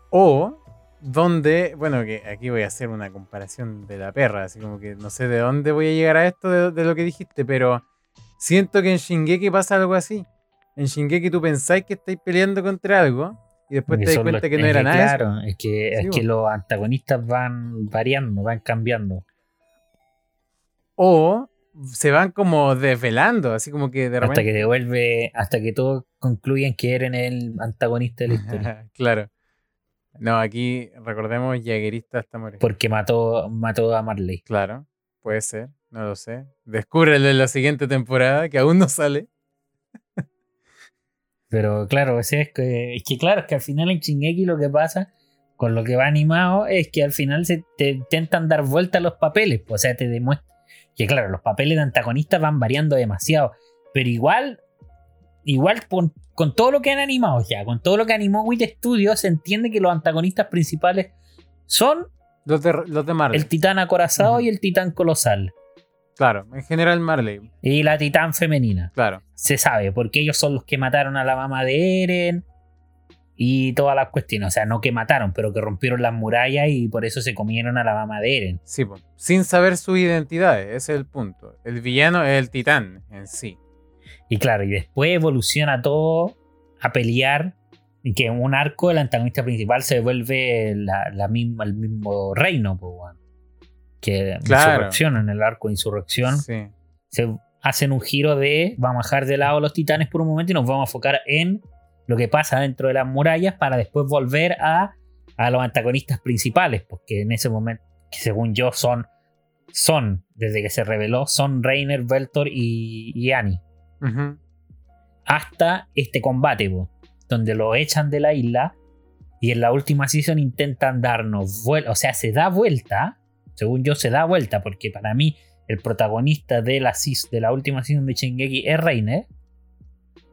O donde, bueno, que aquí voy a hacer una comparación de la perra, así como que no sé de dónde voy a llegar a esto de, de lo que dijiste, pero siento que en Shingeki pasa algo así. En Shingeki tú pensáis que estáis peleando contra algo y después te das cuenta que no era nada. de eso. Claro, es que, Sí, es que bo. los antagonistas van variando, van cambiando. O se van como desvelando, así como que de Hasta repente. que devuelve, hasta que todos concluyen que eran el antagonista de la historia. claro. No, aquí recordemos, Jaegerista hasta morir. Porque mató, mató a Marley. Claro, puede ser, no lo sé. Descúbrelo en la siguiente temporada, que aún no sale. Pero claro, es, que, es que claro, es que al final en Shingeki lo que pasa con lo que va animado es que al final se te intentan dar vuelta los papeles. pues, O sea, te demuestra que claro, los papeles de antagonistas van variando demasiado. Pero igual, igual con, con todo lo que han animado ya, con todo lo que animó Wit Studios, se entiende que los antagonistas principales son Los de, los de Marley. el titán acorazado y el titán colosal. Claro, en general Marley. Y la titán femenina. Claro. se sabe, porque ellos son los que mataron a la mamá de Eren y todas las cuestiones. O sea, no que mataron, pero que rompieron las murallas y por eso se comieron a la mamá de Eren. Sí, sin saber sus identidades, ese es el punto. El villano es el titán en sí. Y claro, y después evoluciona todo a pelear. Y que en un arco el antagonista principal se vuelve la, la misma, el mismo reino. Que Claro. insurrección, en el arco de insurrección, Sí. se hacen un giro de vamos a dejar de lado a los titanes por un momento y nos vamos a enfocar en lo que pasa dentro de las murallas para después volver a, a los antagonistas principales, porque en ese momento, que según yo son, son, desde que se reveló, son Reiner, Veltor y, y Annie. Hasta este combate, po, donde lo echan de la isla y en la última season intentan darnos vuelta, o sea, se da vuelta, según yo se da vuelta, porque para mí el protagonista de la, de la última season de Shingeki es Reiner,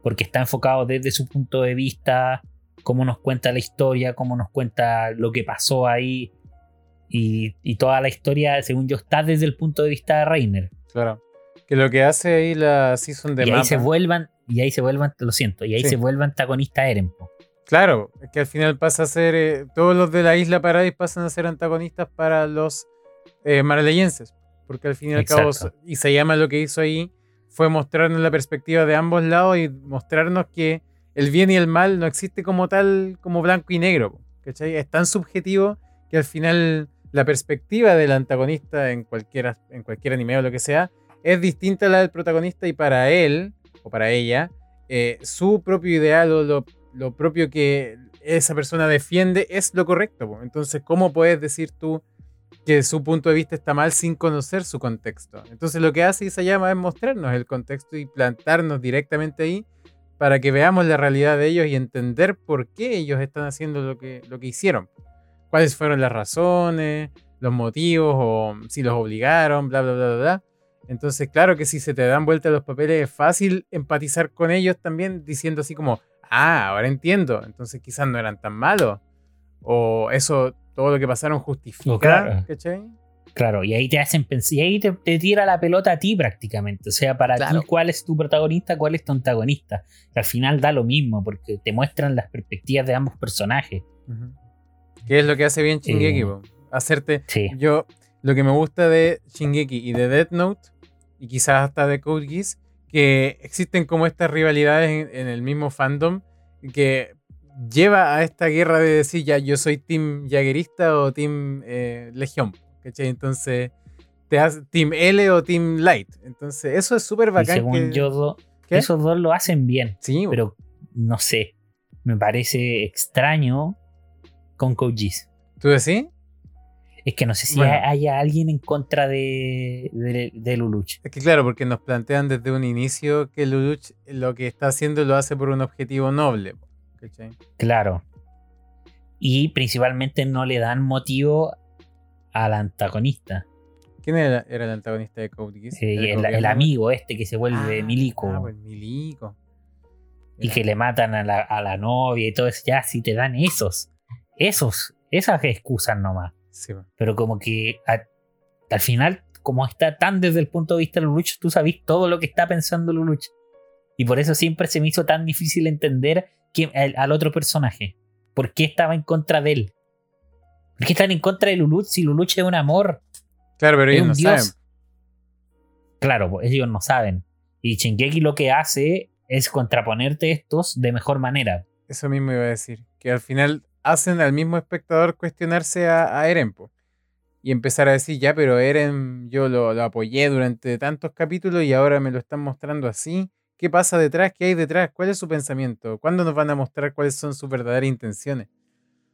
porque está enfocado desde su punto de vista, cómo nos cuenta la historia, cómo nos cuenta lo que pasó ahí, y, y toda la historia, según yo, está desde el punto de vista de Reiner. Claro. Que lo que hace ahí la season de y ahí se vuelvan, y ahí se vuelvan, lo siento, y ahí Sí. se vuelve antagonista Eren. po. Claro, es que al final pasa a ser. eh, todos los de la isla Paradise pasan a ser antagonistas para los eh, marleyenses. Porque al fin y al cabo, y se llama lo que hizo ahí, fue mostrarnos la perspectiva de ambos lados y mostrarnos que el bien y el mal no existe como tal, como blanco y negro. ¿cachai? Es tan subjetivo que al final la perspectiva del antagonista en cualquier, en cualquier anime o lo que sea es distinta a la del protagonista y para él o para ella, eh, su propio ideal o lo, lo propio que esa persona defiende es lo correcto. Entonces, ¿cómo puedes decir tú que su punto de vista está mal sin conocer su contexto? Entonces, lo que hace Isayama es mostrarnos el contexto y plantarnos directamente ahí para que veamos la realidad de ellos y entender por qué ellos están haciendo lo que, lo que hicieron. Cuáles fueron las razones, los motivos o si los obligaron, bla, bla, bla, bla. bla. Entonces, claro que si se te dan vuelta los papeles es fácil empatizar con ellos también diciendo así como, ah, ahora entiendo, entonces quizás no eran tan malos. O eso, todo lo que pasaron justifica, claro. ¿cachai? Claro, y ahí te hacen pensar, y ahí te, te tira la pelota a ti prácticamente. O sea, para Claro. ti, ¿cuál es tu protagonista? ¿Cuál es tu antagonista? Que al final da lo mismo, porque te muestran las perspectivas de ambos personajes. ¿Qué es lo que hace bien Shingeki? Eh? Hacerte... Sí. Yo, lo que me gusta de Shingeki y de Death Note, y quizás hasta de Code Geass, que existen como estas rivalidades en, en el mismo fandom que lleva a esta guerra de decir ya yo soy team jaguerista o team eh, legión. ¿cachai? Entonces, te hace Team L o Team Light. Entonces, eso es súper Y bacán. según que- yo, esos dos lo hacen bien. Sí, Pero no sé. Me parece extraño con Coaches. ¿tú decís? Es que no sé si Bueno. hay- haya alguien en contra de, de, de Luluch. Es que claro, porque nos plantean desde un inicio que Lelouch lo que está haciendo lo hace por un objetivo noble. ¿cachai? Claro. Y principalmente no le dan motivo al antagonista. ¿Quién era, era el antagonista de Code Geass? Eh, ¿El el, gobierno? el amigo este que se vuelve Ah, milico. Ah, pues milico. y que le matan a la, a la novia y todo eso. Ya, si te dan esos. Esos. Esas excusas nomás. Sí. Pero como que a- al final, como está tan desde el punto de vista de Luluch, tú sabes todo lo que está pensando Luluch. Y por eso siempre se me hizo tan difícil entender que, al, al otro personaje. ¿Por qué estaba en contra de él? ¿Por qué están en contra de Luluch si Luluch es un amor? Claro, pero Es ellos no dios. saben. Claro, pues ellos no saben. Y Shingeki lo que hace es contraponerte estos de mejor manera. Eso mismo iba a decir. Que al final hacen al mismo espectador cuestionarse a, a Eren. po. Y empezar a decir, ya, pero Eren yo lo, lo apoyé durante tantos capítulos y ahora me lo están mostrando así. ¿Qué pasa detrás? ¿Qué hay detrás? ¿Cuál es su pensamiento? ¿Cuándo nos van a mostrar cuáles son sus verdaderas intenciones?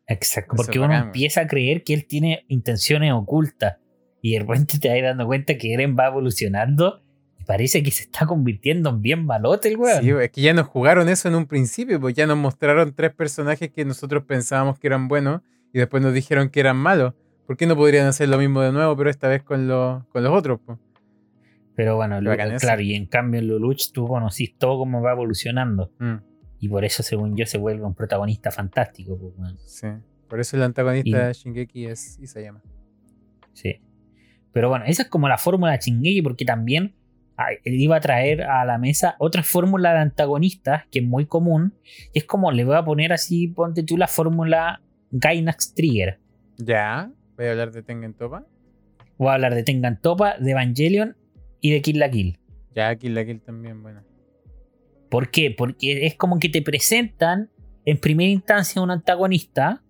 Exacto, Eso porque uno bacán, empieza a creer que él tiene intenciones ocultas y de repente te vas dando cuenta que Eren va evolucionando y parece que se está convirtiendo en bien malote el weón. Sí, es que ya nos jugaron eso en un principio, pues ya nos mostraron tres personajes que nosotros pensábamos que eran buenos y después nos dijeron que eran malos. ¿Por qué no podrían hacer lo mismo de nuevo, pero esta vez con, los con los otros? pues? Pero bueno, lo- claro, y en cambio en Lelouch tú conocís todo cómo va evolucionando Mm, y por eso según yo se vuelve un protagonista fantástico. pues, sí. Por eso el antagonista Y- de Shingeki es Isayama. Sí. Pero bueno, esa es como la fórmula de Shingeki porque también iba a traer a la mesa otra fórmula de antagonistas que es muy común y es como le voy a poner así, ponte tú la fórmula Gainax Trigger. Ya, voy a hablar de Tengen Topa. Voy a hablar de Tengan Topa, de Evangelion y de Kill la Kill. Ya, Kill la Kill también, bueno. ¿Por qué? Porque es como que te presentan en primera instancia un antagonista.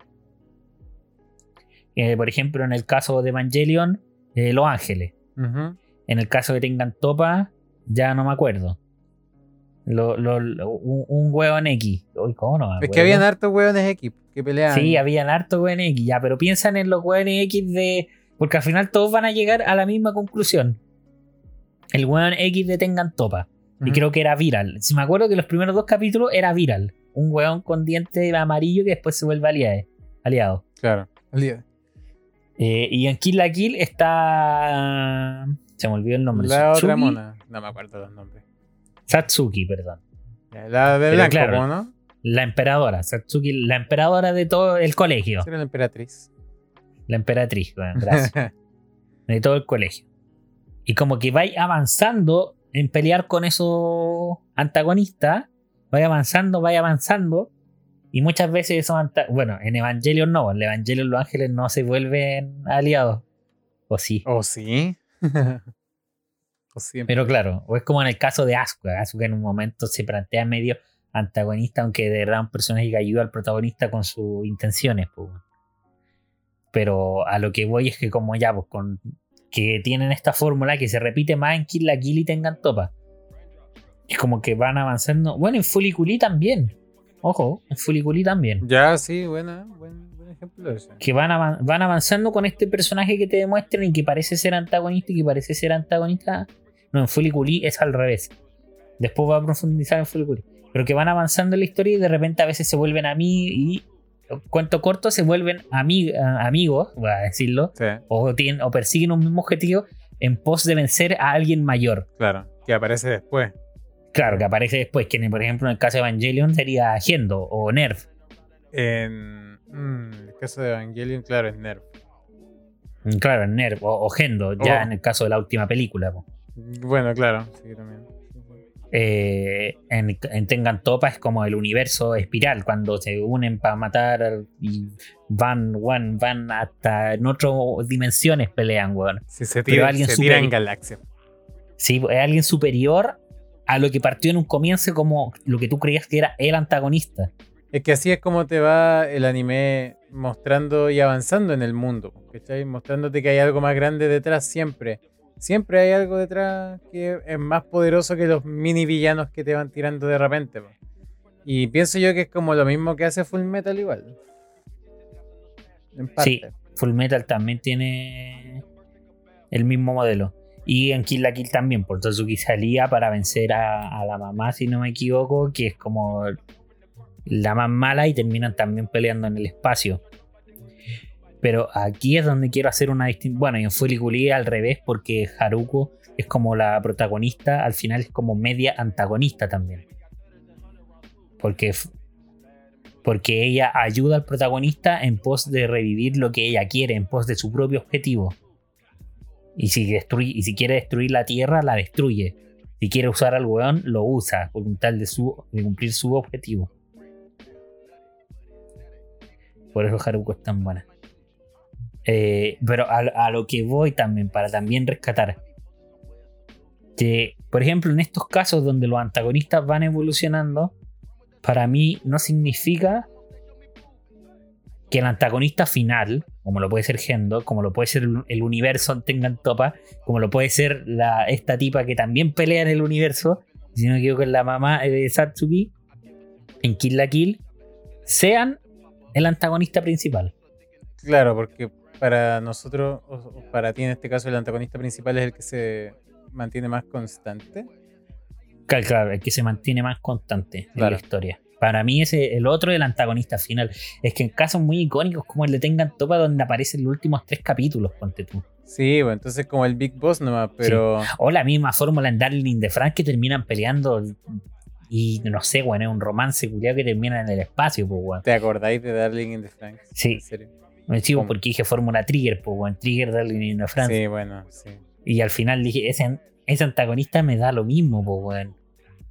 Eh, por ejemplo, en el caso de Evangelion, eh, Los Ángeles. Ujú. En el caso de Tengan Topa, ya no me acuerdo. Lo- lo- lo- un, un hueón X. Uy, ¿cómo no Es que habían hartos hueones X que peleaban. Sí, habían harto hueón X, ya, pero piensan en los hueones X de. Porque al final todos van a llegar a la misma conclusión. El hueón X de Tengan Topa. Y creo que era viral. Si me acuerdo que los primeros dos capítulos era viral. Un hueón con diente amarillo que después se vuelve aliado. aliado. Claro. olvida. Eh, y en Kill la Kill está. Se me olvidó el nombre. La otra Satsuki- mona. No me acuerdo los nombres. Satsuki, perdón. La de blanco, claro. ¿no? La emperadora. Satsuki, la emperadora de todo el colegio. Era la emperatriz. La emperatriz, bueno, gracias. de todo el colegio. Y como que vais avanzando en pelear con esos antagonistas, vais avanzando, vais avanzando, y muchas veces esos bueno, en Evangelion no, en Evangelion los ángeles no se vuelven aliados. O sí. ¿O sí? Pero claro, o es como en el caso de Asuka. Asuka en un momento se plantea medio antagonista, aunque de verdad un personaje que ayuda al protagonista con sus intenciones. pues. Pero a lo que voy es que como ya, pues con que tienen esta fórmula que se repite más en Kill la Kill y tengan topa. Es como que van avanzando. Bueno, en Fuliculi también. Ojo, en Fuliculi también. Ya, sí, buena, buen, buen ejemplo ese. Que van, van avanzando con este personaje que te demuestran y que parece ser antagonista y que parece ser antagonista. No, en Fuliculi es al revés. Después va a profundizar en Fuliculi. Pero que van avanzando en la historia y de repente a veces se vuelven a mí y cuento corto se vuelven amigos, voy a decirlo, Sí, o, tienen, o persiguen un mismo objetivo en pos de vencer a alguien mayor. claro. Que aparece después. Claro, que aparece después, que por ejemplo en el caso de Evangelion sería Gendo o Nerf. En mm, el caso de Evangelion, claro, es Nerf. Mm, Claro, Nerf o, o Gendo, ya Oh. en el caso de la última película. po. Bueno, claro, sí, también. Eh, en, en Tengan Topa es como el universo espiral, cuando se unen para matar y van, van, van hasta en otras dimensiones pelean, weón. Sí, se tira, alguien se tira en galaxia. Sí, es alguien superior a lo que partió en un comienzo como lo que tú creías que era el antagonista. Es que así es como te va el anime mostrando y avanzando en el mundo, ¿cachai? Mostrándote que hay algo más grande detrás siempre. Siempre hay algo detrás que es más poderoso que los mini villanos que te van tirando de repente. Y pienso yo que es como lo mismo que hace Full Metal igual. En parte. Sí, Full Metal también tiene el mismo modelo. Y en Kill la Kill también, por Tatsuki salía para vencer a, la mamá, si no me equivoco, que es como la más mala y terminan también peleando en el espacio. Pero aquí es donde quiero hacer una distinción. Bueno, y en Fuliculi al revés, porque Haruko es como la protagonista, al final es como media antagonista también. Porque, porque ella ayuda al protagonista en pos de revivir lo que ella quiere, en pos de su propio objetivo. Y si, y si quiere destruir la Tierra, la destruye. Si quiere usar al weón, lo usa, por tal de, su, de cumplir su objetivo. Por eso Haruko es tan buena. Eh, pero a, lo que voy también, para también rescatar. Que, por ejemplo, en estos casos donde los antagonistas van evolucionando, para mí no significa que el antagonista final, como lo puede ser Gendo, como lo puede ser el universo tengan topa, como lo puede ser esta tipa que también pelea en el universo, si no me equivoco, la mamá de Satsuki, en Kill la Kill, sean el antagonista principal. Claro, porque para nosotros, o para ti en este caso, el antagonista principal es el que se mantiene más constante. Claro, el que se mantiene más constante en la historia. Para mí ese el otro el antagonista final. Es que en casos muy icónicos como el de Tengan Topa donde aparecen los últimos tres capítulos, ponte tú. Sí, bueno, entonces como el Big Boss nomás, pero... O la misma fórmula en Darling de Frank que terminan peleando y no sé, bueno, es un romance culiado que termina en el espacio, pues, weón. ¿Te acordáis de Darling in the Franks? Sí. ¿En serio? Me sigo porque dije fórmula Trigger, pues, weón. Trigger, Darling in the Franks. Sí, bueno, sí. Y al final dije, ese, ese antagonista me da lo mismo, pues, weón.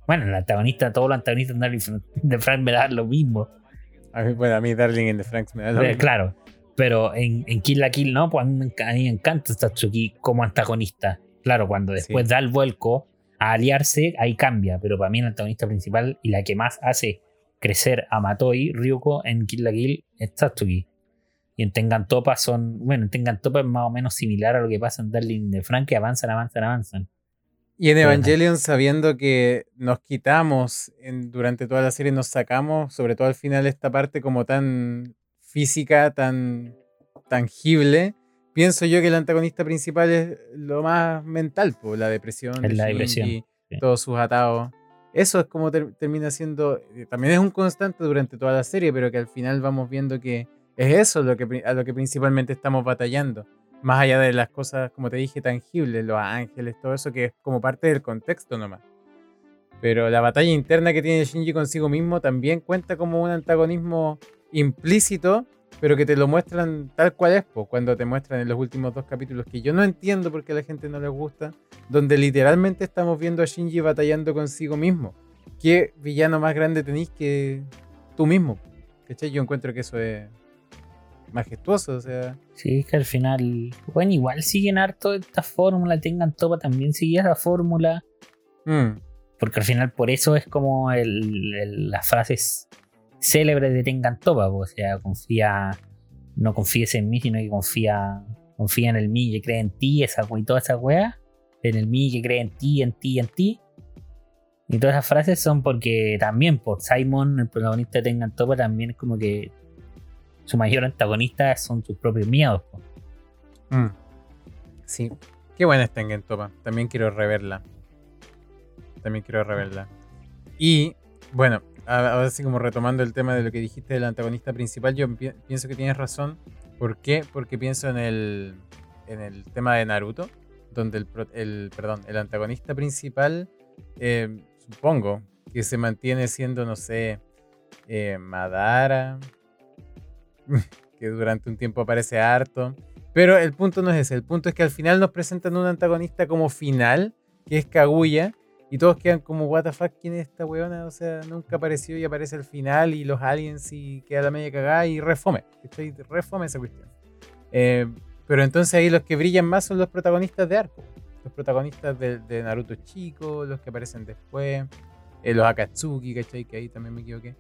Bueno, el antagonista, todos los antagonistas de Darling de Frank me dan lo mismo. A mí, bueno, a mí Darling in the Franks me da lo eh, mismo. Claro, pero en, en, Kill la Kill no, pues a mí, me encanta Tatsuki como antagonista. Claro, cuando después da el vuelco a aliarse, ahí cambia, pero para mí el antagonista principal y la que más hace crecer a Matoi, Ryuko, en Kill la Kill es Tatsuki. Y en Tengan Topa son, bueno, en Tengan Topa es más o menos similar a lo que pasa en Darling de Frank, que avanzan, avanzan, avanzan. Y en Evangelion, sabiendo que nos quitamos durante toda la serie, nos sacamos, sobre todo al final, esta parte como tan física, tan tangible, pienso yo que el antagonista principal es lo más mental, pues, la depresión, la depresión todos sus atados. Eso es como termina siendo, eh, también es un constante durante toda la serie, pero que al final vamos viendo que es eso lo que, a lo que principalmente estamos batallando más allá de las cosas, como te dije, tangibles, los ángeles, todo eso que es como parte del contexto nomás. Pero la batalla interna que tiene Shinji consigo mismo también cuenta como un antagonismo implícito, pero que te lo muestran tal cual es, cuando te muestran en los últimos dos capítulos, que yo no entiendo por qué a la gente no les gusta, donde literalmente estamos viendo a Shinji batallando consigo mismo. ¿Qué villano más grande tenéis que tú mismo? ¿Cachai? Yo encuentro que eso es majestuoso, o sea. Sí, que al final, bueno, igual siguen harto esta fórmula, tengan topa, también sigue esa fórmula. Mm. Porque al final por eso es como el, las frases célebres de tengan topa, o sea, confía, no confíes en mí, sino que confía, confía en el mí que cree en ti, esa y toda esa wea, en el mí que cree en ti, en ti, en ti. Y todas esas frases son porque también por Simon, el protagonista de Tengan Topa, también es como que su mayor antagonista son sus propios miedos. Mm. Sí. Qué buena está en Gentopa. También quiero reverla. También quiero reverla. Y, bueno, ahora sí como retomando el tema de lo que dijiste del antagonista principal, yo pienso que tienes razón. ¿Por qué? Porque pienso en el, en el tema de Naruto, donde el, perdón, el antagonista principal, eh, supongo, que se mantiene siendo, no sé, eh, Madara, que durante un tiempo aparece harto. Pero el punto no es ese, el punto es que al final nos presentan un antagonista como final, que es Kaguya, y todos quedan como, what the fuck, ¿quién es esta weona? O sea, nunca apareció y aparece al final, y los aliens y queda la media cagada y refome. Estoy refome esa cuestión. Eh, pero entonces ahí los que brillan más son los protagonistas de arco. Los protagonistas de, Naruto chico, los que aparecen después, eh, los Akatsuki, ¿cachai? Que ahí también me equivoqué.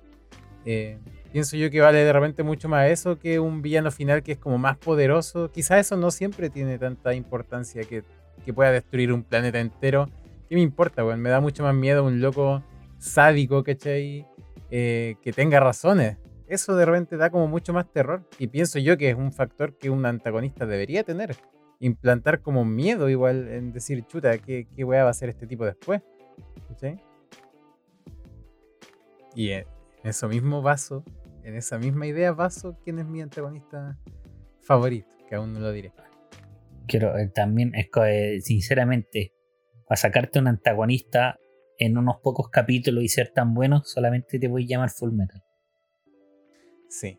Eh, pienso yo que vale de repente mucho más eso que un villano final que es como más poderoso. Quizás eso no siempre tiene tanta importancia que, que pueda destruir un planeta entero. ¿Qué me importa, weón? Me da mucho más miedo un loco sádico, ¿cachai? Eh, que tenga razones. Eso de repente da como mucho más terror. Y pienso yo que es un factor que un antagonista debería tener. Implantar como miedo igual en decir, chuta, ¿qué, qué weá va a hacer este tipo después? ¿Cachai? Y en eso mismo vaso, en esa misma idea vaso, ¿quién es mi antagonista favorito? Que aún no lo diré. Quiero eh, también, eh, sinceramente, a sacarte un antagonista en unos pocos capítulos y ser tan bueno, solamente te voy a llamar Full Metal. Sí.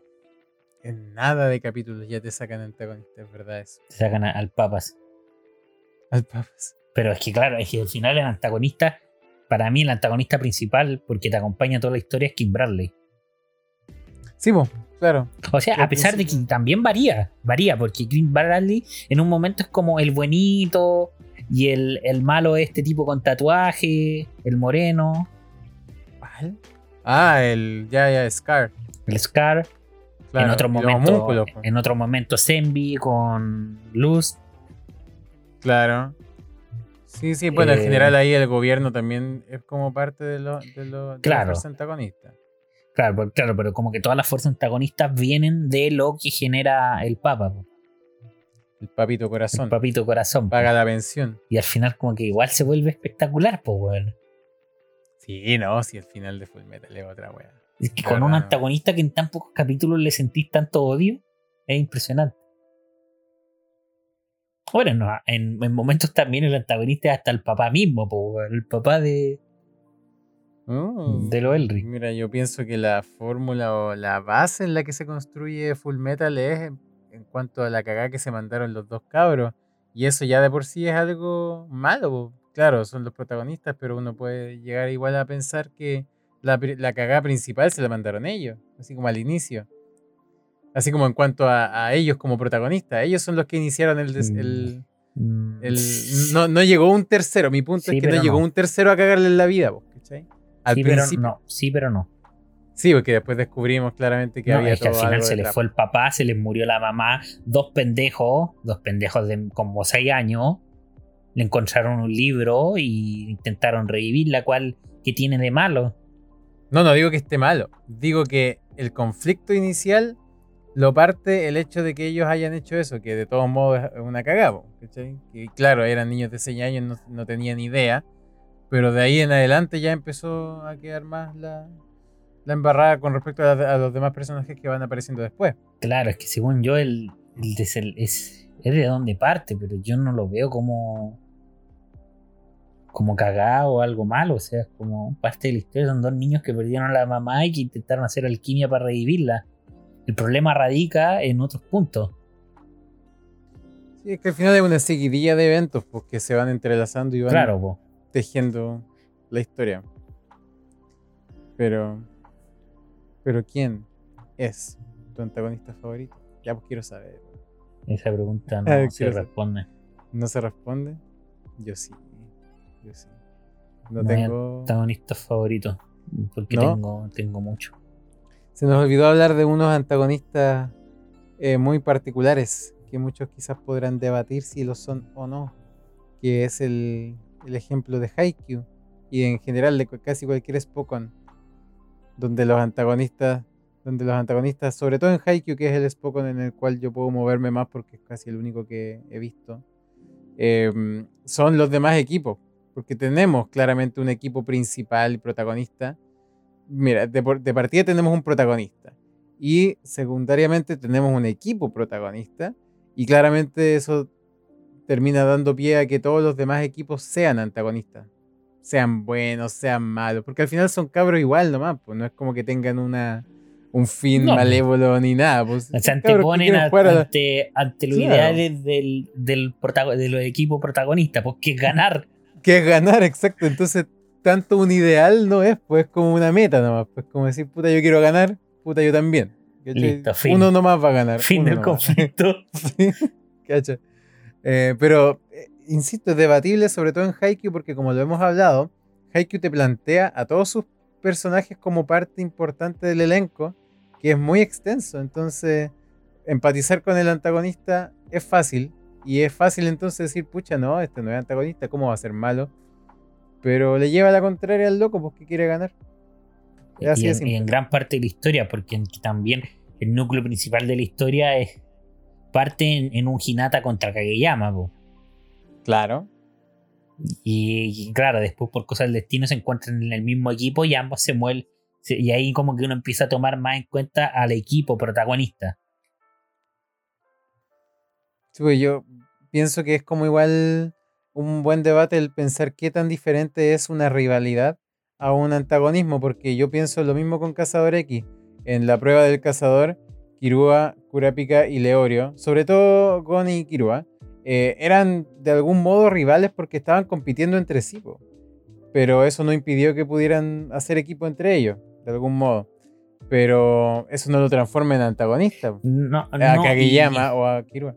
En nada de capítulos ya te sacan antagonistas, es verdad eso. Te sacan al Papas. Al papas. Pero es que claro, es que al final el antagonista, para mí el antagonista principal, porque te acompaña toda la historia, es Kim Bradley. Sí, po, claro. O sea, a pesar de que también varía, varía, porque Kim Bradley en un momento es como el buenito y el, el malo es este tipo con tatuaje, el moreno, ¿Cuál? Ah, el ya, ya, Scar. el Scar. Claro, en otro momento, homúnculos, po. en otro momento Zenby con Luz. Claro. Sí, sí, bueno, en Eh, general ahí el gobierno también es como parte de lo, de lo de la Claro. fuerza antagonista. Claro, pero- claro, pero como que todas las fuerzas antagonistas vienen de lo que genera el Papa, El papito el corazón. papito corazón. Paga la pensión. Y al final como que igual se vuelve espectacular, pues, weón. Sí, no, si el final de Full Metal es otra wea. Es que con un no. antagonista que en tan pocos capítulos le sentís tanto odio, es impresionante. Bueno, no, en, en momentos también el antagonista es hasta el papá mismo, po, weón, el papá de, Mm. de lo Elric. Mira, yo pienso que la fórmula o la base en la que se construye Full Metal es en, cuanto a la cagada que se mandaron los dos cabros. Y eso ya de por sí es algo malo. Claro, son los protagonistas, pero uno puede llegar igual a pensar que la, cagada principal se la mandaron ellos, así como al inicio. Así como en cuanto a, a ellos como protagonistas. Ellos son los que iniciaron el... des- Mm. el- Mm, el- no, no llegó un tercero. Mi punto Sí, es que no llegó un tercero a cagarle en la vida. po, ¿cachai? Al sí, pero no, sí, pero no. Sí, porque después descubrimos claramente que No, había es que al final se le detrás. fue el papá, se les murió la mamá, dos pendejos, dos pendejos de como seis años, le encontraron un libro y intentaron revivir la cual que tiene de malo. No, no digo que esté malo. Digo que el conflicto inicial lo parte el hecho de que ellos hayan hecho eso, que de todos modos es una cagada. ¿cachai? Que claro, eran niños de 6 años, no, no tenían idea. Pero de ahí en adelante ya empezó a quedar más la, la embarrada con respecto a, los demás personajes que van apareciendo después. Claro, es que según yo el, el es, es de donde parte, pero yo no lo veo como como cagado o algo malo, o sea, es como parte de la historia, son dos niños que perdieron a la mamá y que intentaron hacer alquimia para revivirla. El problema radica en otros puntos. Sí, es que al final es una seguidilla de eventos pues, que se van entrelazando y van Claro, tejiendo la historia. Pero. Pero ¿quién es tu antagonista favorito? Ya pues quiero saber. esa pregunta Ah, no se quiero saber. responde. ¿No se responde? Yo sí. Yo sí. No tengo. Antagonista favorito, porque ¿No? tengo, tengo mucho. Se nos olvidó hablar de unos antagonistas eh, muy particulares que muchos quizás podrán debatir si lo son o no. Que es el, el ejemplo de Haikyuu y en general de casi cualquier Spokon. Donde los antagonistas, donde los antagonistas, sobre todo en Haikyuu, que es el Spokon en el cual yo puedo moverme más porque es casi el único que he visto, em, son los demás equipos. Porque tenemos claramente un equipo principal protagonista. Mira, de, de partida tenemos un protagonista. Y secundariamente tenemos un equipo protagonista. Y claramente eso termina dando pie a que todos los demás equipos sean antagonistas. Sean buenos, sean malos. Porque al final son cabros igual nomás. Pues no es como que tengan una, un fin No, pues. malévolo ni nada. Pues, a- la- ante, ante los Claro. ideales del, del, de los equipos protagonistas, pues que es ganar. que es ganar, exacto. Entonces, tanto un ideal no es, pues es como una meta nomás. Pues como decir, puta, yo quiero ganar, puta, yo también. Listo, fin. Uno nomás va a ganar. Fin del nomás. conflicto. Sí. Eh, pero, eh, insisto, es debatible, sobre todo en Haikyuu, porque como lo hemos hablado, Haikyuu te plantea a todos sus personajes como parte importante del elenco que es muy extenso. Entonces, empatizar con el antagonista es fácil. Y es fácil entonces decir, pucha, no, este no es antagonista, ¿cómo va a ser malo? Pero le lleva la contraria al loco porque quiere ganar. y, en, gran parte de la historia, porque también el núcleo principal de la historia es parte en, un Hinata contra Kageyama. Claro. Y, claro, después por cosas del destino se encuentran en el mismo equipo y ambos se mueven. Y ahí como que uno empieza a tomar más en cuenta al equipo protagonista. Sí, pues yo pienso que es como igual un buen debate el pensar qué tan diferente es una rivalidad a un antagonismo, porque yo pienso lo mismo con Cazador X. En la prueba del Cazador, Kirua, Kurapika y Leorio, sobre todo Gon y Kirua, eh, eran de algún modo rivales porque estaban compitiendo entre sí. Pero eso no impidió que pudieran hacer equipo entre ellos, de algún modo. Pero eso no lo transforma en antagonista. No, a Kageyama o a Kirua.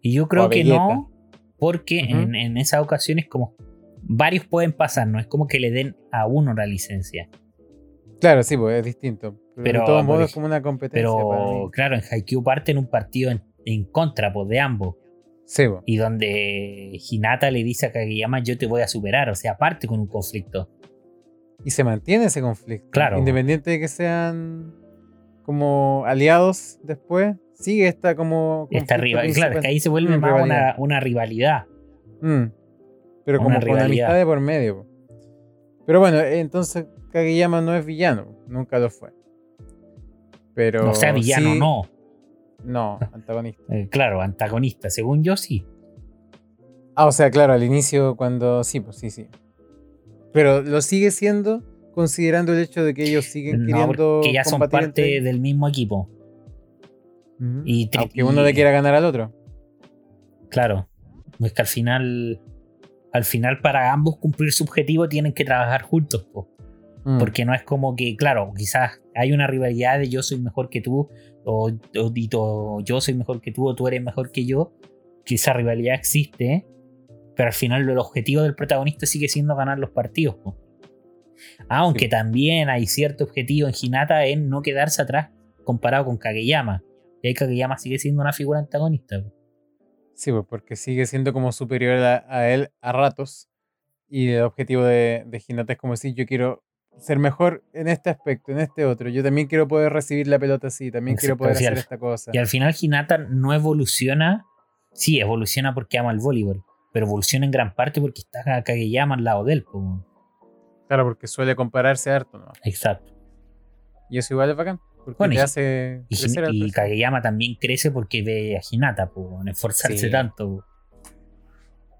Y yo creo que no, porque en, en, esas ocasiones como varios pueden pasar, no es como que le den a uno la licencia. Claro, sí, pues es distinto. Pero, de todos modos es como una competencia. Pero claro, en Haikyuu parte en un partido en, contra pues, de ambos. Sí, Y donde Hinata le dice a Kageyama yo te voy a superar, o sea, parte con un conflicto. Y se mantiene ese conflicto. Claro. Independiente de que sean como aliados después, sigue esta como. Esta rivalidad. Claro, es que ahí se vuelve mm, más una, una, rivalidad. Mm. Pero como con amistad de por medio. Pero bueno, entonces Kageyama no es villano, nunca lo fue. Pero. No sea villano, no. No, antagonista. Eh, claro, antagonista, según yo sí. Ah, o sea, claro, al inicio cuando. Sí, pues sí, sí. Pero lo sigue siendo considerando el hecho de que ellos siguen queriendo. Que ya son parte del mismo equipo. y Aunque uno le quiera ganar al otro. Claro. Es que al final. Al final, para ambos cumplir su objetivo, tienen que trabajar juntos. Mm. Porque no es como que, claro, quizás hay una rivalidad de yo soy mejor que tú, o, yo soy mejor que tú, o tú eres mejor que yo. Que esa rivalidad existe, pero al final el objetivo del protagonista sigue siendo ganar los partidos. Aunque también hay cierto objetivo en Hinata en no quedarse atrás comparado con Kageyama. Y ahí Kageyama sigue siendo una figura antagonista. Sí, pues porque sigue siendo como superior a, él a ratos. Y el objetivo de, de Hinata es como decir, yo quiero ser mejor en este aspecto, en este otro. Yo también quiero poder recibir la pelota así, también quiero poder hacer esta cosa. Y al final Hinata no evoluciona, sí, evoluciona porque ama el voleibol, pero evoluciona en gran parte porque está Kageyama al lado de él. Claro, porque suele compararse harto, ¿no? Exacto. Y eso igual es bacán. Porque te hace y, y Kageyama también crece porque ve a Hinata, por esforzarse tanto.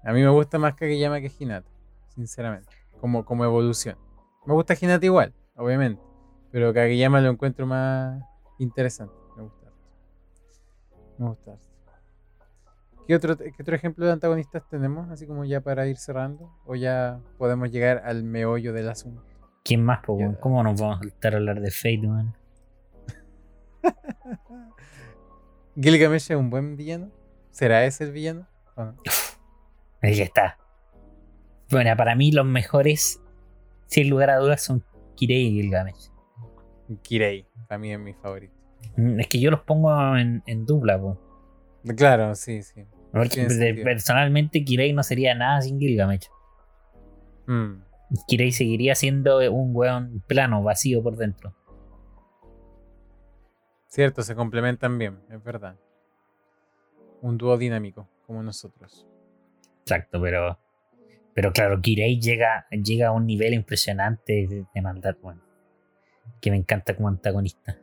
A mí me gusta más Kageyama que Hinata, sinceramente, como, como evolución. Me gusta Hinata igual, obviamente, pero Kageyama lo encuentro más interesante. Me gusta. Me gusta. ¿Qué otro, otro ejemplo de antagonistas tenemos? Así como ya para ir cerrando. ¿O ya podemos llegar al meollo del asunto? ¿Quién más, po, ¿Cómo nos vamos a saltar a hablar de Fate, man? ¿Gilgamesh es un buen villano? ¿Será ese el villano? Ahí está. Bueno, para mí los mejores, sin lugar a dudas, son Kirei y Gilgamesh. Kirei, también es mi favorito. Mm, es que yo los pongo en, en dupla, po. Claro, sí, sí personalmente Kirei no sería nada sin Gilgamesh. Mm. Kirei seguiría siendo un weón plano, vacío por dentro. Cierto, se complementan bien, es verdad. Un dúo dinámico, como nosotros. Exacto, pero. Pero claro, Kirei llega, llega a un nivel impresionante de, maldad, bueno. Que me encanta como antagonista.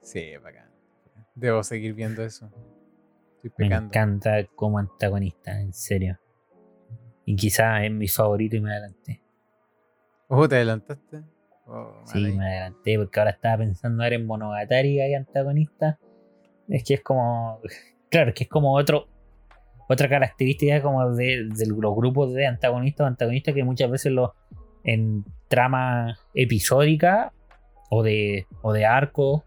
Sí, bacán. Debo seguir viendo eso. Me encanta como antagonista, en serio. Y quizás es mi favorito y me adelanté. ¿Oh, te adelantaste? Oh, sí, me adelanté porque ahora estaba pensando en Monogatari y antagonista. Es que es como. Claro, es que es como otro. Otra característica como de, los grupos de antagonistas o antagonistas que muchas veces los en trama episódica o de, o de arco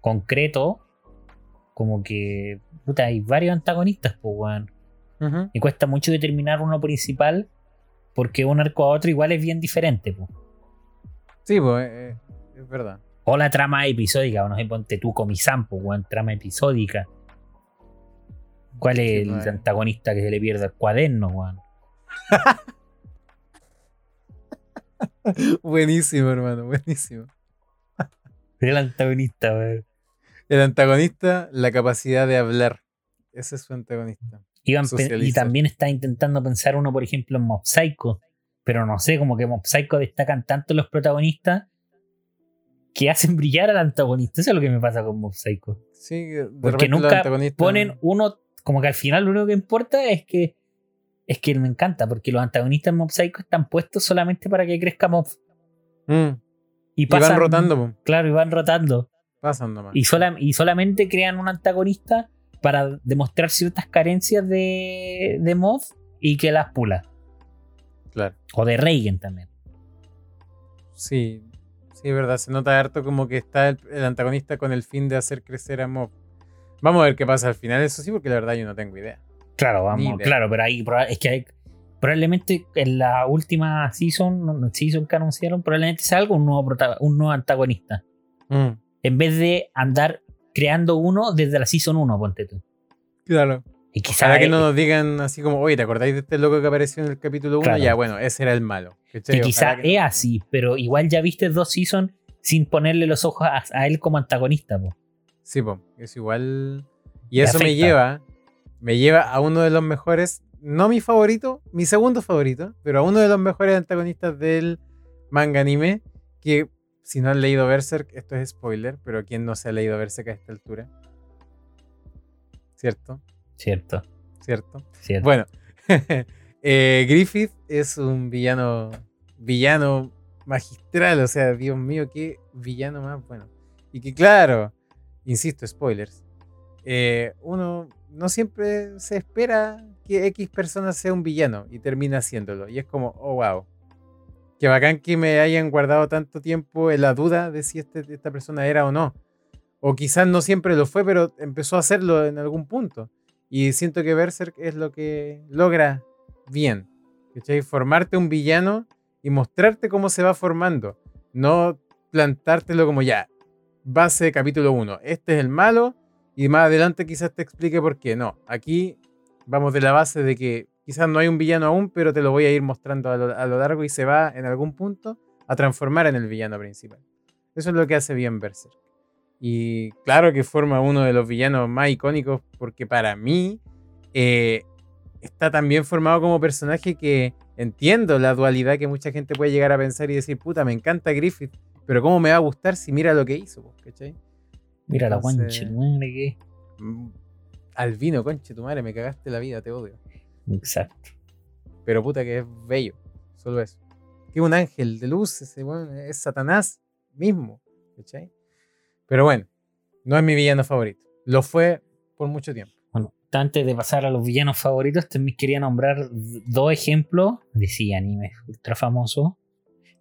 concreto, como que hay varios antagonistas, pues, weón. Y cuesta mucho determinar uno principal porque un arco a otro igual es bien diferente, pues. Sí, pues, eh, eh, es verdad. O la trama episódica, o no sé, ponte tú con mi sampo, weón, trama episódica. ¿Cuál es Sí, el antagonista que se le pierde el cuaderno, weón? buenísimo, hermano, buenísimo. El antagonista, weón. El antagonista, la capacidad de hablar. Ese es su antagonista. Iban y también está intentando pensar uno, por ejemplo, en Mob Psycho. Pero no sé, como que Mob Psycho destacan tanto los protagonistas que hacen brillar al antagonista. Eso es lo que me pasa con Mob Psycho. Sí, de Porque nunca ponen uno, como que al final lo único que importa es que es que me encanta, porque los antagonistas en Mob Psycho están puestos solamente para que crezca Mob. Mm, Y, van rotando, po. Claro, y van rotando. pasan nomás. Y, sola- y solamente crean un antagonista para demostrar ciertas carencias de, de Mob y que las pula. Claro. O de Reagan también. Sí, sí, es verdad. Se nota harto como que está el, el antagonista con el fin de hacer crecer a Mob. Vamos a ver qué pasa al final, eso sí, porque la verdad yo no tengo idea. Claro, vamos, claro, pero ahí es que hay- probablemente en la última season, season que anunciaron, probablemente salga un nuevo, un nuevo antagonista. Mm, En vez de andar creando uno desde la season 1, ponte tú. claro. Y quizá Ojalá que no nos digan así como, oye, ¿te acordáis de este loco que apareció en el capítulo 1? Claro. Ya, bueno, ese era el malo. que quizá que es no. así, pero igual ya viste dos seasons sin ponerle los ojos a, a él como antagonista. po. Sí, po, es igual. Y eso me lleva, me lleva a uno de los mejores, no mi favorito, mi segundo favorito, pero a uno de los mejores antagonistas del manga anime, que si no han leído Berserk, esto es spoiler, pero ¿quién no se ha leído Berserk a esta altura? ¿Cierto? Cierto, ¿Cierto? cierto. Bueno, eh, Griffith es un villano, villano magistral, o sea, Dios mío, qué villano más bueno. Y que claro, insisto, spoilers, eh, uno no siempre se espera que X persona sea un villano y termina haciéndolo. Y es como, oh, wow. Qué bacán que me hayan guardado tanto tiempo en la duda de si este- esta persona era o no. O quizás no siempre lo fue, pero empezó a hacerlo en algún punto. Y siento que Berserk es lo que logra bien. Formarte un villano y mostrarte cómo se va formando. No plantártelo como ya, base capítulo 1. Este es el malo y más adelante quizás te explique por qué. No, aquí vamos de la base de que quizás no hay un villano aún, pero te lo voy a ir mostrando a lo, a lo largo y se va en algún punto a transformar en el villano principal. Eso es lo que hace bien Berserk. Y claro que forma uno de los villanos más icónicos porque para mí eh, está tan bien formado como personaje que entiendo la dualidad que mucha gente puede llegar a pensar y decir, puta, me encanta Griffith, pero ¿cómo me va a gustar si mira lo que hizo? po?", ¿cachai? Mira la Entonces, guanche, madre que. mm, Albino, conche tu madre, me cagaste la vida, te odio. Exacto. Pero puta que es bello, solo eso. Que un ángel de luz, ese weón, es Satanás mismo, ¿cachai? Pero bueno, no es mi villano favorito. Lo fue por mucho tiempo. Bueno, antes de pasar a los villanos favoritos, también quería nombrar dos ejemplos de sí, animes ultra famosos.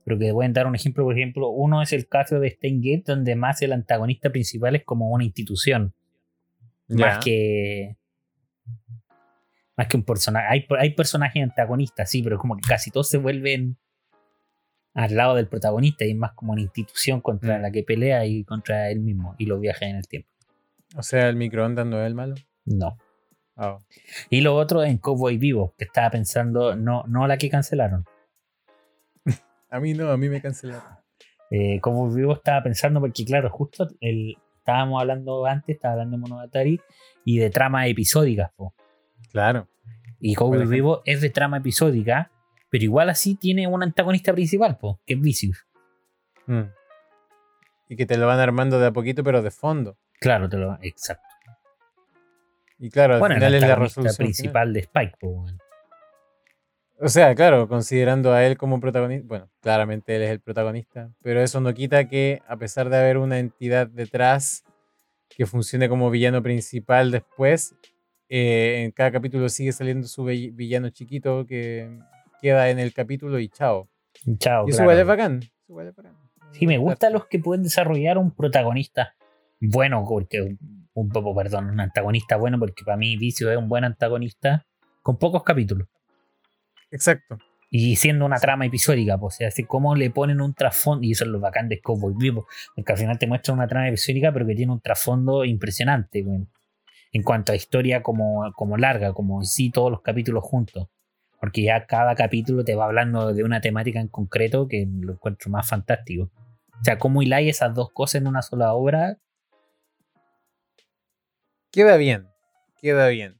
Pero que pueden dar un ejemplo, por ejemplo, uno es el caso de Stein Gate, donde más el antagonista principal es como una institución. Más que. Más que un personaje. Hay, hay personajes antagonistas, sí, pero como que casi todos se vuelven al lado del protagonista y es más como una institución contra Mm. la que pelea y contra él mismo y los viajes en el tiempo. O sea, el microondas no es el malo. No. Ah, Y lo otro en Cowboy Vivo, que estaba pensando, no, no la que cancelaron. A mí no, a mí me cancelaron. Eh, Cowboy Vivo estaba pensando, porque claro, justo el, estábamos hablando antes, estaba hablando de Monogatari y de trama episódicas. po. Claro. Y Cowboy. Vivo es de trama episódica, pero igual así tiene un antagonista principal, po, que es Vicious. Mm. Y que te lo van armando de a poquito, pero de fondo. Claro, te lo, exacto. Y claro, al Bueno, el final es la resolución. principal de Spike, po, weón. O sea, claro, considerando a él como protagonista, bueno, claramente él es el protagonista, pero eso no quita que a pesar de haber una entidad detrás que funcione como villano principal después, eh, en cada capítulo sigue saliendo su vi- villano chiquito que queda en el capítulo y chao. Chao, y eso claro. igual es bacán. eso bacán. Sí, me gustan los que pueden desarrollar un protagonista bueno, porque un, un poco, perdón, un antagonista bueno, porque para mí Vicio es un buen antagonista con pocos capítulos. Exacto. Y siendo una trama episódica, pues, o sea, así como le ponen un trasfondo, y eso es lo bacán de Cowboy Vivo, porque al final te muestra una trama episódica, pero que tiene un trasfondo impresionante. En cuanto a historia como, como larga, como sí todos los capítulos juntos. Porque ya cada capítulo te va hablando de una temática en concreto que lo encuentro más fantástico. O sea, cómo hiláis esas dos cosas en una sola obra. Queda bien, queda bien.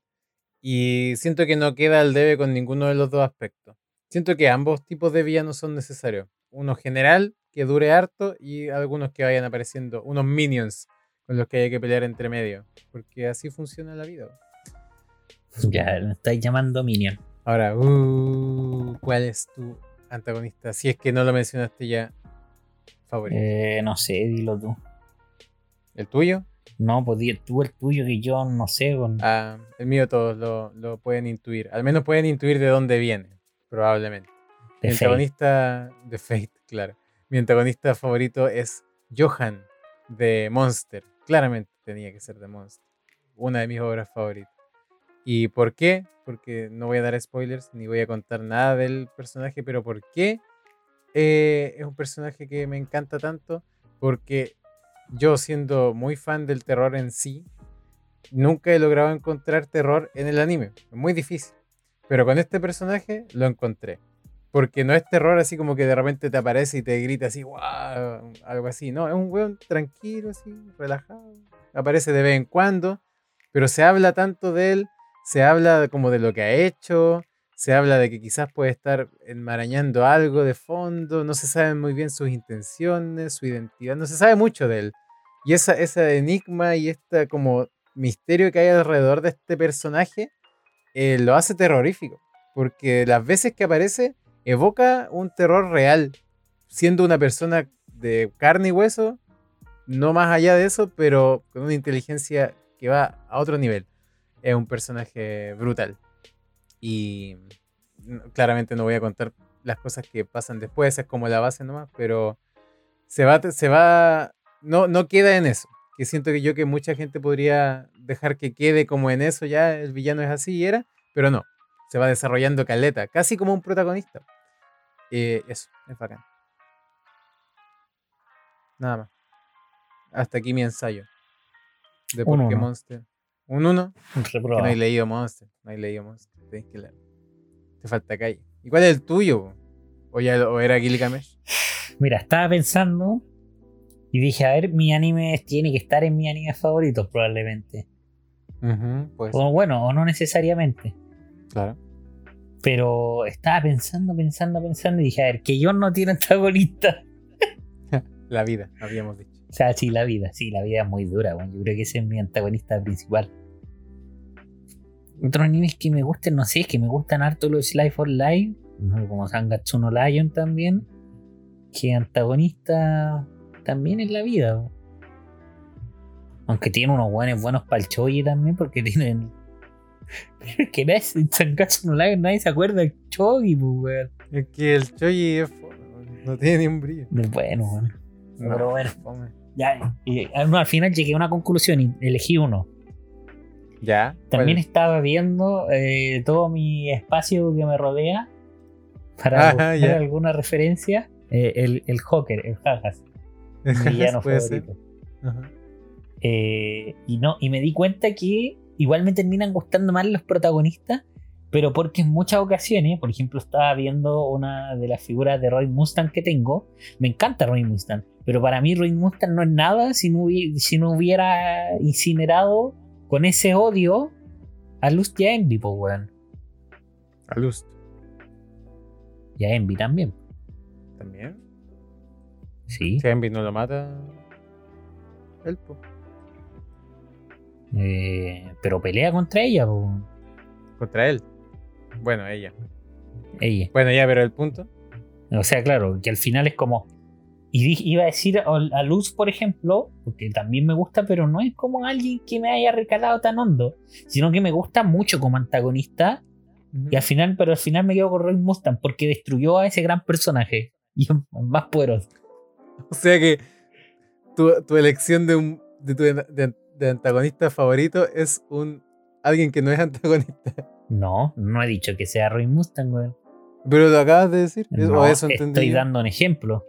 Y siento que no queda al debe con ninguno de los dos aspectos. Siento que ambos tipos de villanos son necesarios. Uno general, que dure harto, y algunos que vayan apareciendo, unos minions con los que hay que pelear entre medio. Porque así funciona la vida. Ya, me estáis llamando Minion. Ahora, uh, ¿cuál es tu antagonista? Si es que no lo mencionaste ya, favorito. Eh, no sé, dilo tú. ¿El tuyo? No, pues tú el tuyo que yo no sé. Con... Ah, el mío todos lo, lo pueden intuir. Al menos pueden intuir de dónde viene, probablemente. Mi Fate. antagonista de Fate, claro. Mi antagonista favorito es Johan de Monster. Claramente tenía que ser de Monster. Una de mis obras favoritas. ¿Y por qué? Porque no voy a dar spoilers ni voy a contar nada del personaje, pero ¿por qué eh, es un personaje que me encanta tanto? Porque yo siendo muy fan del terror en sí, nunca he logrado encontrar terror en el anime. Es muy difícil. Pero con este personaje lo encontré. Porque no es terror así como que de repente te aparece y te grita así, wow, algo así. No, es un weón tranquilo, así, relajado. Aparece de vez en cuando, pero se habla tanto de él, se habla como de lo que ha hecho, se habla de que quizás puede estar enmarañando algo de fondo, no se saben muy bien sus intenciones, su identidad, no se sabe mucho de él. Y esa, ese enigma y este como misterio que hay alrededor de este personaje eh, lo hace terrorífico. Porque las veces que aparece evoca un terror real, siendo una persona de carne y hueso, no más allá de eso, pero con una inteligencia que va a otro nivel. Es un personaje brutal. Y claramente no voy a contar las cosas que pasan después, es como la base nomás, pero se va, se va, no, no queda en eso. Que siento que yo que mucha gente podría dejar que quede como en eso, ya el villano es así y era, pero no, se va desarrollando caleta, casi como un protagonista. Eh, eso, es bacán. Nada más. Hasta aquí mi ensayo. De por Un qué uno. Monster. Un uno. Que no Reprobado. hay leído Monster. No hay leído Monster. Que. Te falta calle. ¿Y cuál es el tuyo? ¿O, ya, o era Gilgamesh? Mira, estaba pensando y dije, a ver, mi anime tiene que estar en mi anime favorito probablemente. Pues, O bueno, o no necesariamente. claro. Pero estaba pensando, pensando, pensando y dije, a ver, que yo no tiene antagonista. La vida, habíamos dicho. O sea, sí, la vida, sí, la vida es muy dura, bueno, yo creo que ese es mi antagonista principal. Otros animes que me gusten, no sé, es que me gustan harto los Life ¿no? como Sangatsu no Lion también, que antagonista también en la vida. Aunque tiene unos buenos buenos para el choji también, porque tienen. Pero es que nadie, en Sangatsu no Lion nadie se acuerda del choji, pues, weón. Es que el Choji es no tiene ni un brillo. Es Bueno, weón. No, Pero bueno. Ya, y, ah, no, al final llegué a una conclusión y elegí uno. Ya. También estaba viendo eh, todo mi espacio que me rodea para Ajá, buscar ya. alguna referencia. Eh, el, el Joker, el Jajas, mi villano favorito. Ajá. Eh, y no, y me di cuenta que igual me terminan gustando más los protagonistas, pero porque en muchas ocasiones, por ejemplo, estaba viendo una de las figuras de Roy Mustang que tengo, me encanta Roy Mustang, pero para mí Roy Mustang no es nada si no, si no hubiera incinerado con ese odio a Lust y a Envy, pues weón. A Lust Y a Envy también, también. sí. Si a Envy no lo mata. Él, po. Eh, pero pelea contra ella, pues. Contra él. Bueno, ella. ella. Bueno, ya, pero el punto. O sea, claro, que al final es como. Y iba a decir a Luz, por ejemplo, porque también me gusta, pero no es como alguien que me haya recalado tan hondo, sino que me gusta mucho como antagonista. Y al final, pero al final me quedo con Roy Mustang porque destruyó a ese gran personaje. Y más poderoso. O sea que tu, tu elección de un de tu de, de antagonista favorito es un alguien que no es antagonista. No, no he dicho que sea Roy Mustang, weón. Pero lo acabas de decir. ¿O No, eso entendí. estoy dando un ejemplo.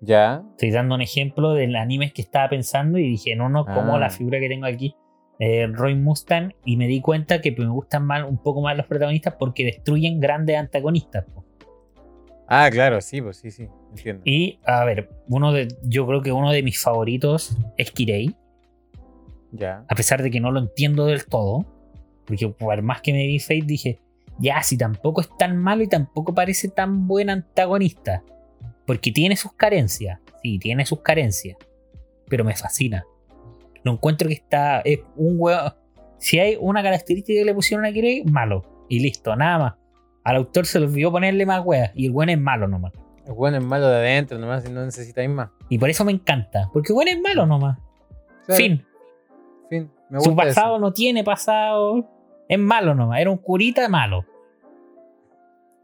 Ya. Estoy dando un ejemplo del anime que estaba pensando y dije, no, no, como Ah. la figura que tengo aquí, eh, Roy Mustang, y me di cuenta que me gustan más, un poco más los protagonistas porque destruyen grandes antagonistas. po. Ah, claro, sí, pues sí, sí. Entiendo. Y, a ver, uno de, yo creo que uno de mis favoritos es Kirei, Ya. a pesar de que no lo entiendo del todo, porque por más que me vi Fate dije, ya, si tampoco es tan malo y tampoco parece tan buen antagonista, porque tiene sus carencias, sí, tiene sus carencias, pero me fascina. Lo encuentro que está, es un huevo, si hay una característica que le pusieron a Kirei, malo, y listo, nada más. Al autor se le olvidó ponerle más weas, y el buen es malo nomás. El bueno es malo de adentro nomás y no necesitáis más. Y por eso me encanta, porque el buen es malo nomás. Claro, Fin. Fin. Me Su gusta pasado eso. no tiene pasado. Es malo nomás. Era un curita malo.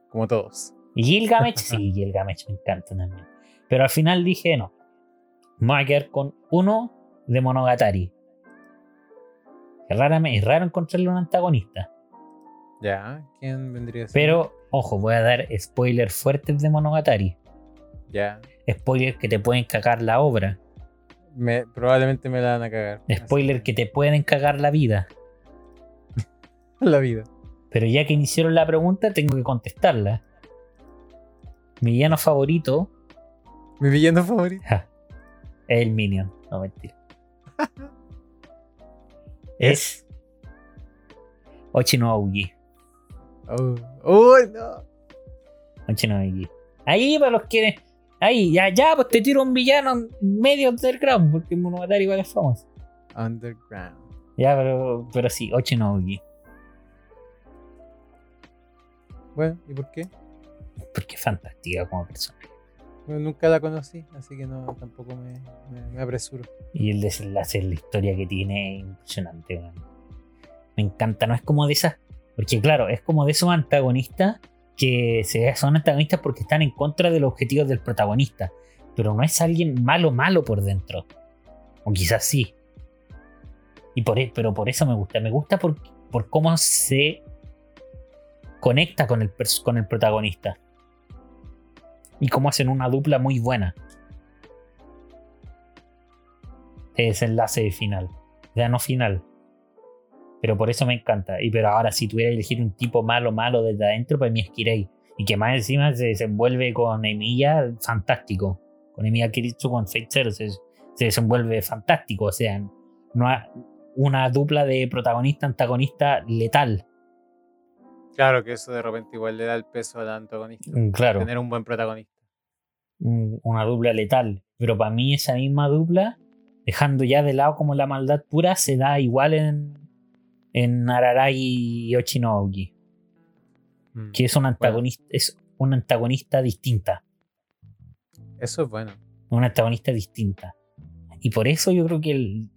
Como todos. Gilgamesh, sí, Gilgamesh me encanta también. Pero al final dije no. Me voy a quedar con uno de Monogatari. Es, raramente- es raro encontrarle un antagonista. Ya. ¿Quién vendría a ser? Pero, ojo, voy a dar spoilers fuertes de Monogatari. Ya. Spoilers que te pueden cagar la obra. Me, probablemente me la van a cagar. Spoilers que te pueden cagar la vida. La vida. Pero ya que me hicieron la pregunta, tengo que contestarla. Mi villano favorito Mi villano favorito. Ja. Es el Minion. No, mentira. es Ochino Augi. Oh. ¡Uy, no! Ochino Augi. Ahí para los que. Ahí, ya, ya, pues te tiro un villano medio underground, porque Monogatari igual es famoso. Underground. Ya, pero, pero sí, Ochino Augi. Bueno, ¿y por qué? Porque es fantástica como persona. Nunca la conocí, así que no tampoco me, me- me apresuro. Y el desenlace en la historia que tiene es impresionante, weón. Me encanta, no es como de esas. Porque, claro, es como de esos antagonistas que se, son antagonistas porque están en contra de los objetivos del protagonista. Pero no es alguien malo, malo por dentro. O quizás sí. Y por, e- pero por eso me gusta. Me gusta por, por cómo se conecta con el, con el protagonista. Y cómo hacen una dupla muy buena. de desenlace final. Ya no final. Pero por eso me encanta. Y pero ahora, si tuviera que elegir un tipo malo, malo desde adentro, pues mi es. Y que más encima se desenvuelve con Emilia, fantástico. Con Emilia Kiritsu, con Fate se, se desenvuelve fantástico. O sea, no una dupla de protagonista-antagonista letal. Claro que eso de repente igual le da el peso al antagonista. Mm, Claro. Tener un buen protagonista. un- una dupla letal. Pero para mí esa misma dupla, dejando ya de lado como la maldad pura, se da igual en, en Araragi y Ochinogi. Mm. Que es un antagonista, es una antagonista distinta. Eso es bueno. Una antagonista distinta. Y por eso yo creo que el-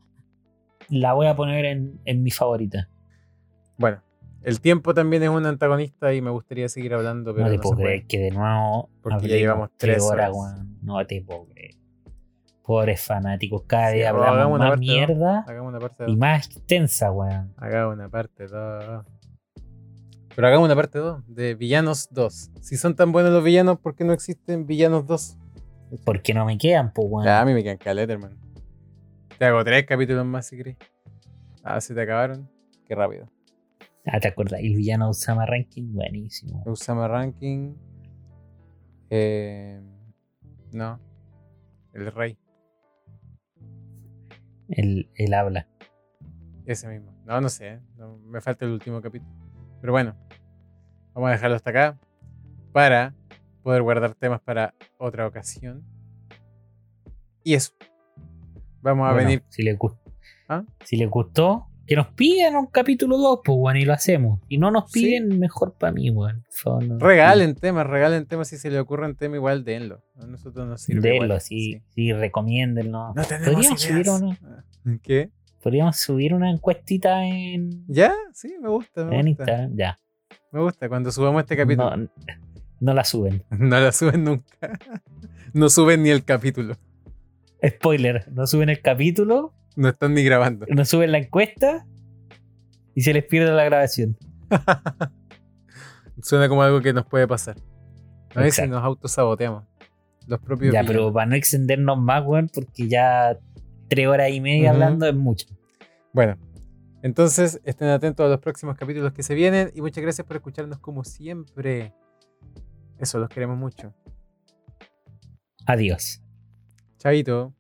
la voy a poner en, en mi favorita. Bueno, el tiempo también es un antagonista y me gustaría seguir hablando, pero no te no puedo se puede. creer que de nuevo Porque ya llevamos tres horas. weón. No te puedo creer. Pobres fanáticos, cada Sí, día hagamos hablamos una más parte dos. mierda Hagamos una parte y 2. más extensa, weón. Hagamos una parte 2. Pero hagamos una parte 2 de Villanos 2. Si son tan buenos los villanos, ¿por qué no existen Villanos 2? Porque no me quedan, pues, weón. Ya, a mí me quedan caleta, hermano. Te hago tres capítulos más si querés. Ah, se te acabaron. Qué rápido. Ah, ¿te acuerdas? El villano Usama Ranking, buenísimo. Usama Ranking. Eh, no. El Rey. El, el habla. Ese mismo. No, no sé. no, me falta el último capítulo. Pero bueno. Vamos a dejarlo hasta acá. Para poder guardar temas para otra ocasión. Y eso. Vamos a Bueno, venir. Si les, ¿Ah? si les gustó, que nos pidan un capítulo 2, pues, weón, y lo hacemos. Y no nos Sí. piden, mejor para mí, weón. Regalen temas, regalen temas. Si se le ocurren temas, igual denlo. A nosotros nos piden. sirve. Denlo, igual, sí, sí, recomiéndenlo. No Podríamos subir, una, Ah, ¿Qué? podríamos subir una encuestita en, ¿Ya? Sí, me gusta. Me en gusta. Instagram. Ya. Me gusta cuando subamos este capítulo. No, no la suben. No la suben nunca. No suben ni el capítulo. Spoiler, no suben el capítulo, No están ni grabando. no suben la encuesta y se les pierde la grabación. Suena como algo que nos puede pasar. A veces Exacto. nos autosaboteamos. Los propios Ya, villanos. pero para no extendernos más, weón, porque ya tres horas y media hablando es mucho. Bueno, entonces estén atentos a los próximos capítulos que se vienen y muchas gracias por escucharnos como siempre. Eso, los queremos mucho. Adiós. Chaito.